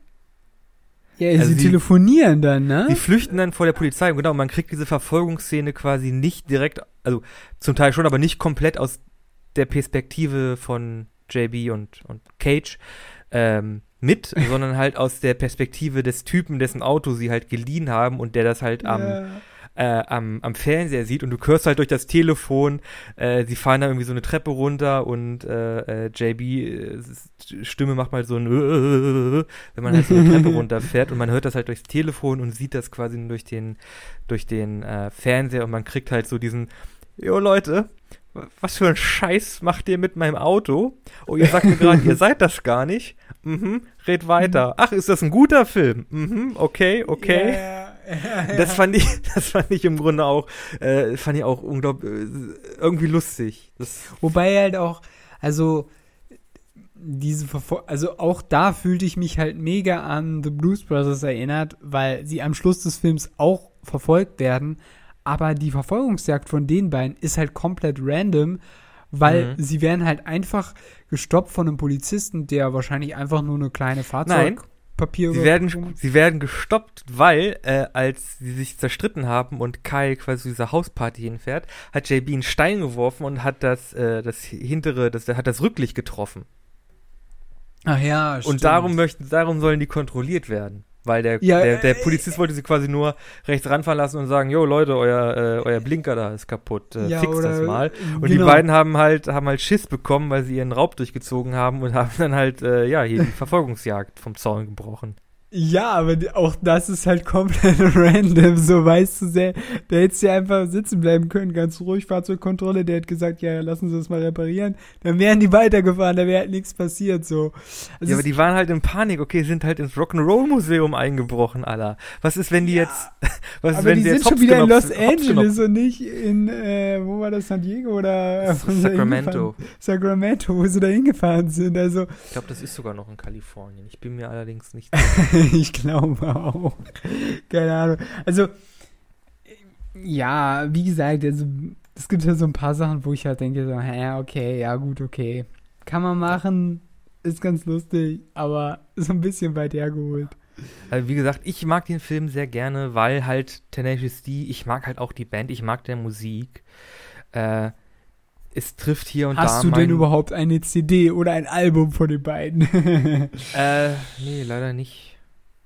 Ja, also sie die, telefonieren dann, ne? Die flüchten dann vor der Polizei. Und genau, man kriegt diese Verfolgungsszene quasi nicht direkt, also zum Teil schon, aber nicht komplett aus der Perspektive von JB und, und Cage ähm, mit, sondern halt aus der Perspektive des Typen, dessen Auto sie halt geliehen haben und der das halt am, yeah. äh, am, am Fernseher sieht und du hörst halt durch das Telefon, äh, sie fahren da irgendwie so eine Treppe runter und äh, äh JB äh, Stimme macht mal so ein wenn man halt so eine Treppe runterfährt und man hört das halt durchs Telefon und sieht das quasi durch den durch den äh, Fernseher und man kriegt halt so diesen Jo Leute, was für ein Scheiß macht ihr mit meinem Auto? Oh, ihr sagt mir gerade, ihr seid das gar nicht. Mhm, red weiter. Mhm. Ach, ist das ein guter Film? Mhm, okay, okay. Yeah, yeah, yeah. Das fand ich, das fand ich im Grunde auch, äh, fand ich auch unglaublich, äh, irgendwie lustig. Das Wobei halt auch, also, diese Verfol also auch da fühlte ich mich halt mega an The Blues Brothers erinnert, weil sie am Schluss des Films auch verfolgt werden, aber die Verfolgungsjagd von den beiden ist halt komplett random, weil mhm. sie werden halt einfach gestoppt von einem Polizisten, der wahrscheinlich einfach nur eine kleine Fahrzeugpapier sie werden, sie werden gestoppt, weil äh, als sie sich zerstritten haben und Kai quasi diese Hausparty hinfährt, hat JB einen Stein geworfen und hat das, äh, das hintere, das hat das Rücklicht getroffen. Ach ja, stimmt. Und darum möchten, darum sollen die kontrolliert werden. Weil der, ja, der, der, äh, Polizist wollte sie quasi nur rechts ranfahren lassen und sagen, jo Leute, euer, äh, euer Blinker da ist kaputt, äh, ja, fix das mal. Und genau. die beiden haben halt, haben halt Schiss bekommen, weil sie ihren Raub durchgezogen haben und haben dann halt, äh, ja, hier die Verfolgungsjagd vom Zaun gebrochen. Ja, aber auch das ist halt komplett random, so weißt du sehr. Der hätte ja einfach sitzen bleiben können, ganz ruhig, Fahrzeugkontrolle, der hätte gesagt, ja, lassen Sie das mal reparieren. Dann wären die weitergefahren, da wäre halt nichts passiert, so. Also ja, aber die waren halt in Panik, okay, sind halt ins Rock'n'Roll Museum eingebrochen, Alter. Was ist, wenn die ja, jetzt, was ist, wenn die, die sind schon wieder in Los Angeles und nicht in, äh, wo war das, San Diego oder? Sacramento. Sacramento, wo sie da hingefahren sind, also. Ich glaube, das ist sogar noch in Kalifornien. Ich bin mir allerdings nicht ich glaube auch. Keine Ahnung. Also, ja, wie gesagt, also, es gibt ja so ein paar Sachen, wo ich halt denke, so, hä, okay, ja, gut, okay. Kann man machen, ist ganz lustig, aber so ein bisschen weit hergeholt. Also wie gesagt, ich mag den Film sehr gerne, weil halt Tenacious D, ich mag halt auch die Band, ich mag der Musik. Äh, es trifft hier und Hast da. Hast du denn überhaupt eine CD oder ein Album von den beiden? äh, nee, leider nicht.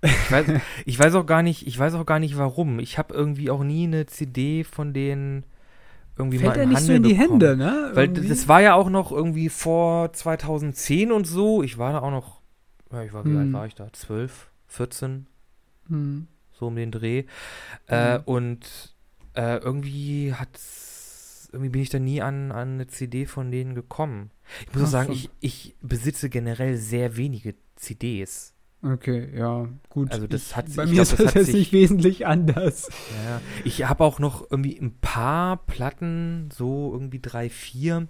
Ich weiß, ich weiß auch gar nicht, ich weiß auch gar nicht warum. Ich habe irgendwie auch nie eine CD von denen irgendwie Fällt mal im nicht Handel so in die bekommen. Hände, ne? Weil das war ja auch noch irgendwie vor 2010 und so. Ich war da auch noch, ja, ich war, wie hm. alt war ich da? 12, 14? Hm. So um den Dreh. Äh, hm. und äh, irgendwie hat's, irgendwie bin ich da nie an, an eine CD von denen gekommen. Ich muss auch sagen, ich, ich besitze generell sehr wenige CDs. Okay, ja, gut. Also das hat bei mir glaub, ist das, das nicht wesentlich anders. Ja, ich habe auch noch irgendwie ein paar Platten, so irgendwie drei, vier.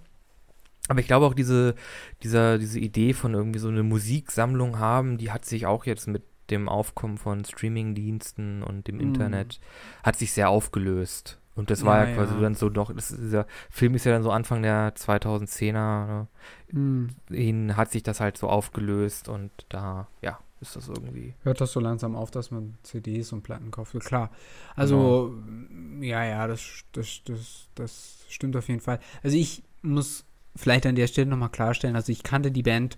Aber ich glaube auch diese, dieser, diese Idee von irgendwie so eine Musiksammlung haben, die hat sich auch jetzt mit dem Aufkommen von Streamingdiensten und dem mm. Internet, hat sich sehr aufgelöst. Und das war ja, ja quasi ja. dann so doch, das, dieser Film ist ja dann so Anfang der 2010er, ne? mm. Hat sich das halt so aufgelöst und da, ja, ist das irgendwie. Hört das so langsam auf, dass man CDs und Platten kauft? Klar. Also, ja, ja, das, das, das, das stimmt auf jeden Fall. Also ich muss vielleicht an der Stelle nochmal klarstellen, also ich kannte die Band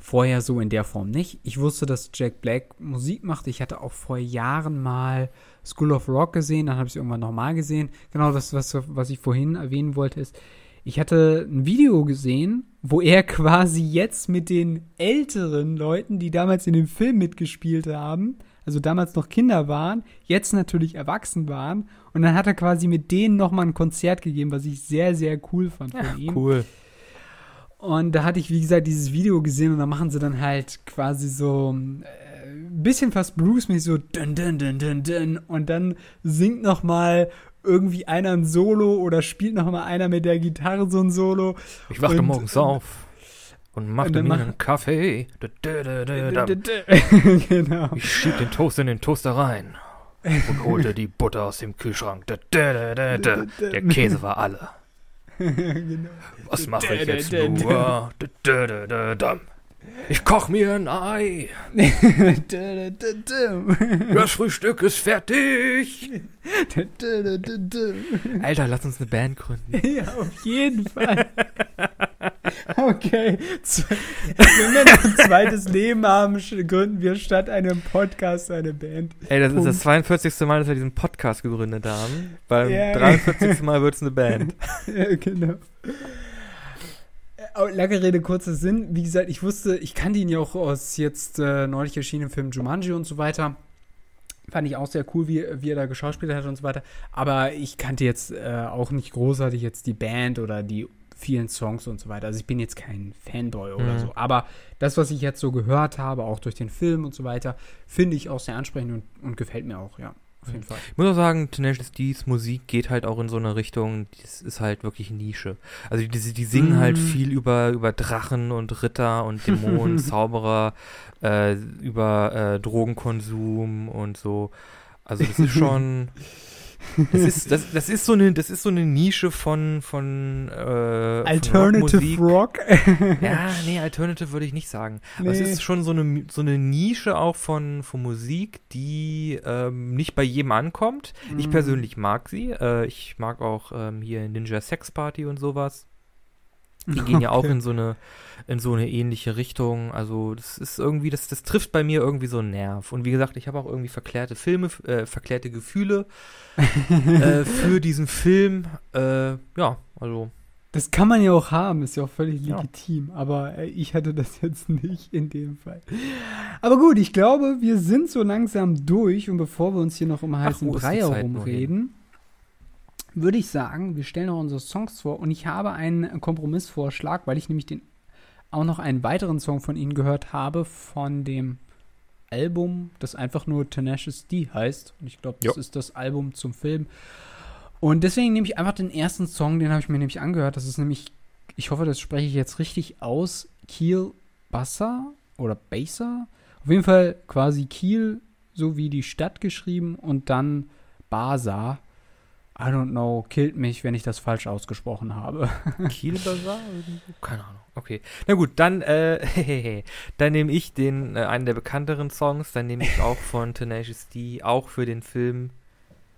vorher so in der Form nicht. Ich wusste, dass Jack Black Musik macht. Ich hatte auch vor Jahren mal School of Rock gesehen, dann habe ich es irgendwann nochmal gesehen. Genau das, was, was ich vorhin erwähnen wollte, ist, ich hatte ein Video gesehen, wo er quasi jetzt mit den älteren Leuten, die damals in dem Film mitgespielt haben, also damals noch Kinder waren, jetzt natürlich erwachsen waren. Und dann hat er quasi mit denen nochmal ein Konzert gegeben, was ich sehr, sehr cool fand von Ja, ihm. cool. Und da hatte ich, wie gesagt, dieses Video gesehen und da machen sie dann halt quasi so ein äh, bisschen fast bluesmäßig so dun, dun, dun, dun, dun. und dann singt noch mal irgendwie einer ein Solo oder spielt noch mal einer mit der Gitarre so ein Solo. Ich wachte Und- morgens auf und machte und mir mach- einen Kaffee. Genau. Ich schieb den Toast in den Toaster rein und holte die Butter aus dem Kühlschrank. Der Käse war alle. genau. Was mache ich jetzt nur? Ich koch mir ein Ei. Das Frühstück ist fertig. Alter, lass uns eine Band gründen. Ja, auf jeden Fall. Okay. Wenn wir noch ein zweites Leben haben, gründen wir statt einem Podcast eine Band. Ey, das ist das Punkt. 42. Mal, dass wir diesen Podcast gegründet haben. Beim Ja. 43. Mal wird es eine Band. Ja, genau. Äh, Lange Rede, kurzer Sinn. Wie gesagt, ich wusste, ich kannte ihn ja auch aus jetzt äh, neulich erschienenen Film Jumanji und so weiter. Fand ich auch sehr cool, wie, wie er da geschauspielt hat und so weiter. Aber ich kannte jetzt äh, auch nicht großartig jetzt die Band oder die vielen Songs und so weiter. Also ich bin jetzt kein Fanboy oder Mhm. so. Aber das, was ich jetzt so gehört habe, auch durch den Film und so weiter, finde ich auch sehr ansprechend und, und gefällt mir auch, ja. Auf jeden Fall. Ich muss auch sagen, Tenacious D's Musik geht halt auch in so eine Richtung, das ist halt wirklich Nische. Also die, die singen halt Mm. viel über, über Drachen und Ritter und Dämonen, Zauberer, äh, über äh, Drogenkonsum und so. Also das ist schon. Das ist, das, das ist so eine, das ist so eine Nische von, von, äh, von Alternative Rockmusik. Rock. Ja, nee, Alternative würde ich nicht sagen. Aber es Nee. ist schon so eine, so eine Nische auch von, von Musik, die ähm, nicht bei jedem ankommt. Ich Mhm. persönlich mag sie. Äh, ich mag auch ähm, hier Ninja Sex Party und sowas. Die gehen ja auch Okay. in so eine in so eine ähnliche Richtung. Also das ist irgendwie, das, das trifft bei mir irgendwie so einen Nerv. Und wie gesagt, ich habe auch irgendwie verklärte Filme, äh, verklärte Gefühle äh, für diesen Film. Äh, ja, also Das kann man ja auch haben, ist ja auch völlig Ja. legitim. Aber äh, ich hatte das jetzt nicht in dem Fall. Aber gut, ich glaube, wir sind so langsam durch. Und bevor wir uns hier noch im heißen Brei herumreden, würde ich sagen, wir stellen noch unsere Songs vor. Und ich habe einen Kompromissvorschlag, weil ich nämlich den auch noch einen weiteren Song von ihnen gehört habe, von dem Album, das einfach nur Tenacious D heißt. Und ich glaube, das Jo. ist das Album zum Film. Und deswegen nehme ich einfach den ersten Song, den habe ich mir nämlich angehört. Das ist nämlich, ich hoffe, das spreche ich jetzt richtig aus, Kiel Bassa oder Bassa. Auf jeden Fall quasi Kiel, so wie die Stadt geschrieben und dann Basa. I don't know, killt mich, wenn ich das falsch ausgesprochen habe. Kiel Bazaar? Keine Ahnung. Okay. Na gut, dann, äh, dann nehme ich den, äh, einen der bekannteren Songs. Dann nehme ich auch von Tenacious D, auch für den Film,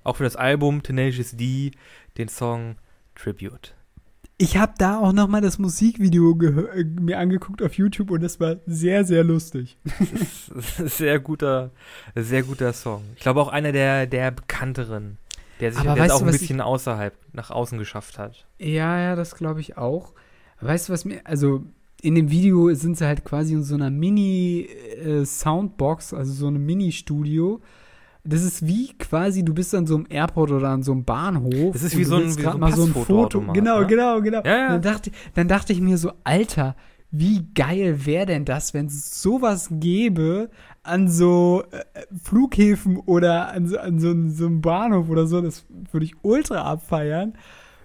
auch für das Album Tenacious D, den Song Tribute. Ich habe da auch noch mal das Musikvideo äh, mir angeguckt auf YouTube und das war sehr, sehr lustig. Sehr guter, sehr guter Song. Ich glaube auch einer der, der bekannteren, der sich Aber weißt auch ein was ich- bisschen außerhalb, nach außen geschafft hat. Ja, ja, das glaube ich auch. Weißt du, was mir, also in dem Video sind sie halt quasi in so einer Mini-Soundbox, also so einem Mini-Studio. Das ist wie quasi, du bist an so einem Airport oder an so einem Bahnhof. Das ist wie so ein- wie so ein mal so ein Foto. Passfotoautomat, Genau, ne? genau, genau. Ja, ja. Dann, dachte, dann dachte ich mir so, Alter, wie geil wäre denn das, wenn es sowas gäbe an so äh, Flughäfen oder an so, an so, einem- so einem Bahnhof oder so. Das würde ich ultra abfeiern,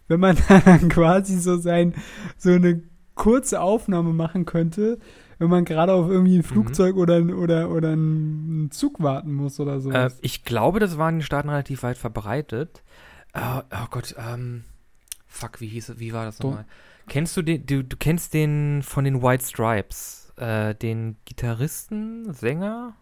wenn man dann quasi so sein, so eine kurze Aufnahme machen könnte, wenn man gerade auf irgendwie ein Flugzeug oder, ein- oder, oder einen Zug warten muss oder so. Äh, ich glaube, das war in den Staaten relativ weit verbreitet. Äh, oh Gott, ähm, fuck, wie hieß wie war das nochmal? Kennst du den, du, du kennst den von den White Stripes? Äh, den Gitarristen, Sänger.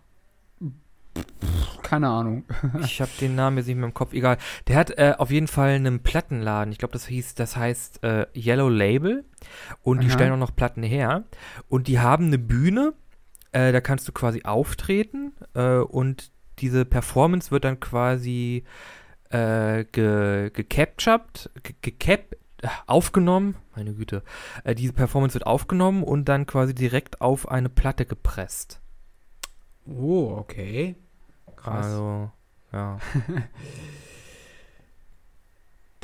Keine Ahnung. ich habe den Namen jetzt nicht mehr im Kopf, egal. Der hat äh, auf jeden Fall einen Plattenladen. Ich glaube, das hieß, das heißt äh, Yellow Label. Und die Aha. stellen auch noch Platten her. Und die haben eine Bühne, äh, da kannst du quasi auftreten äh, und diese Performance wird dann quasi äh, ge gecaptured, ge gecap aufgenommen, meine Güte. Äh, diese Performance wird aufgenommen und dann quasi direkt auf eine Platte gepresst. Oh, okay. Krass. Also, ja.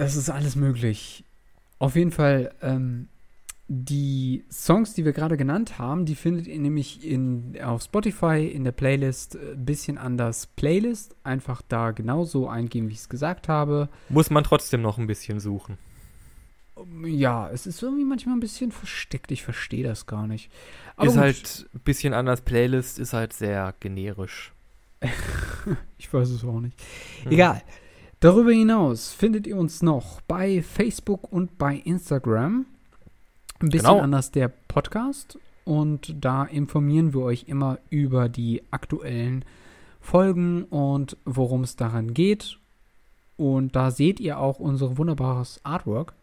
Das ist alles möglich. Auf jeden Fall, ähm, die Songs, die wir gerade genannt haben, die findet ihr nämlich in, auf Spotify in der Playlist äh, bisschen anders Playlist. Einfach da genauso eingeben, wie ich es gesagt habe. Muss man trotzdem noch ein bisschen suchen. Ja, es ist irgendwie manchmal ein bisschen versteckt. Ich verstehe das gar nicht. Aber ist gut, halt ein bisschen anders. Playlist ist halt sehr generisch. Ich weiß es auch nicht. Hm. Egal. Darüber hinaus findet ihr uns noch bei Facebook und bei Instagram. Ein bisschen Genau. anders der Podcast. Und da informieren wir euch immer über die aktuellen Folgen und worum es daran geht. Und da seht ihr auch unser wunderbares Artwork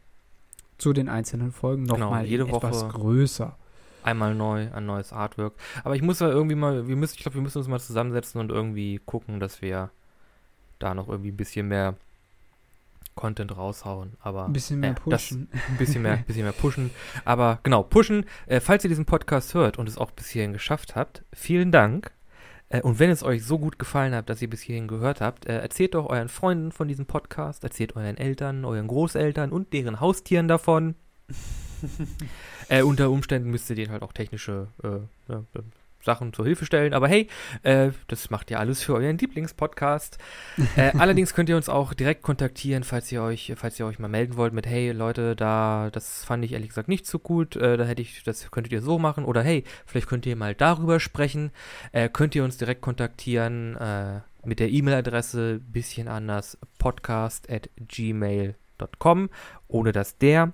zu den einzelnen Folgen Genau, nochmal jede etwas Woche. größer. Einmal neu, ein neues Artwork. Aber ich muss ja irgendwie mal, wir müssen, ich glaube, wir müssen uns mal zusammensetzen und irgendwie gucken, dass wir da noch irgendwie ein bisschen mehr Content raushauen. Aber Ein bisschen mehr das- pushen. ein bisschen mehr, bisschen mehr pushen. Aber genau, pushen. Äh, falls ihr diesen Podcast hört und es auch bis hierhin geschafft habt, vielen Dank. Äh, und wenn es euch so gut gefallen hat, dass ihr bis hierhin gehört habt, äh, erzählt doch euren Freunden von diesem Podcast, erzählt euren Eltern, euren Großeltern und deren Haustieren davon. äh, unter Umständen müsst ihr denen halt auch technische äh, ja, äh, Sachen zur Hilfe stellen. Aber hey, äh, das macht ihr alles für euren Lieblingspodcast. Äh, allerdings könnt ihr uns auch direkt kontaktieren, falls ihr euch, falls ihr euch mal melden wollt mit, hey Leute, da, das fand ich ehrlich gesagt nicht so gut, äh, da hätte ich, das könntet ihr so machen oder hey, vielleicht könnt ihr mal darüber sprechen. Äh, könnt ihr uns direkt kontaktieren äh, mit der E-Mail-Adresse bisschen anders podcast at gmail.com ohne das der.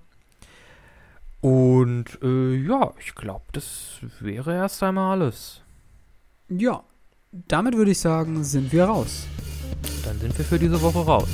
Und äh, ja, ich glaube, das wäre erst einmal alles. Ja, damit würde ich sagen, sind wir raus. Dann sind wir für diese Woche raus.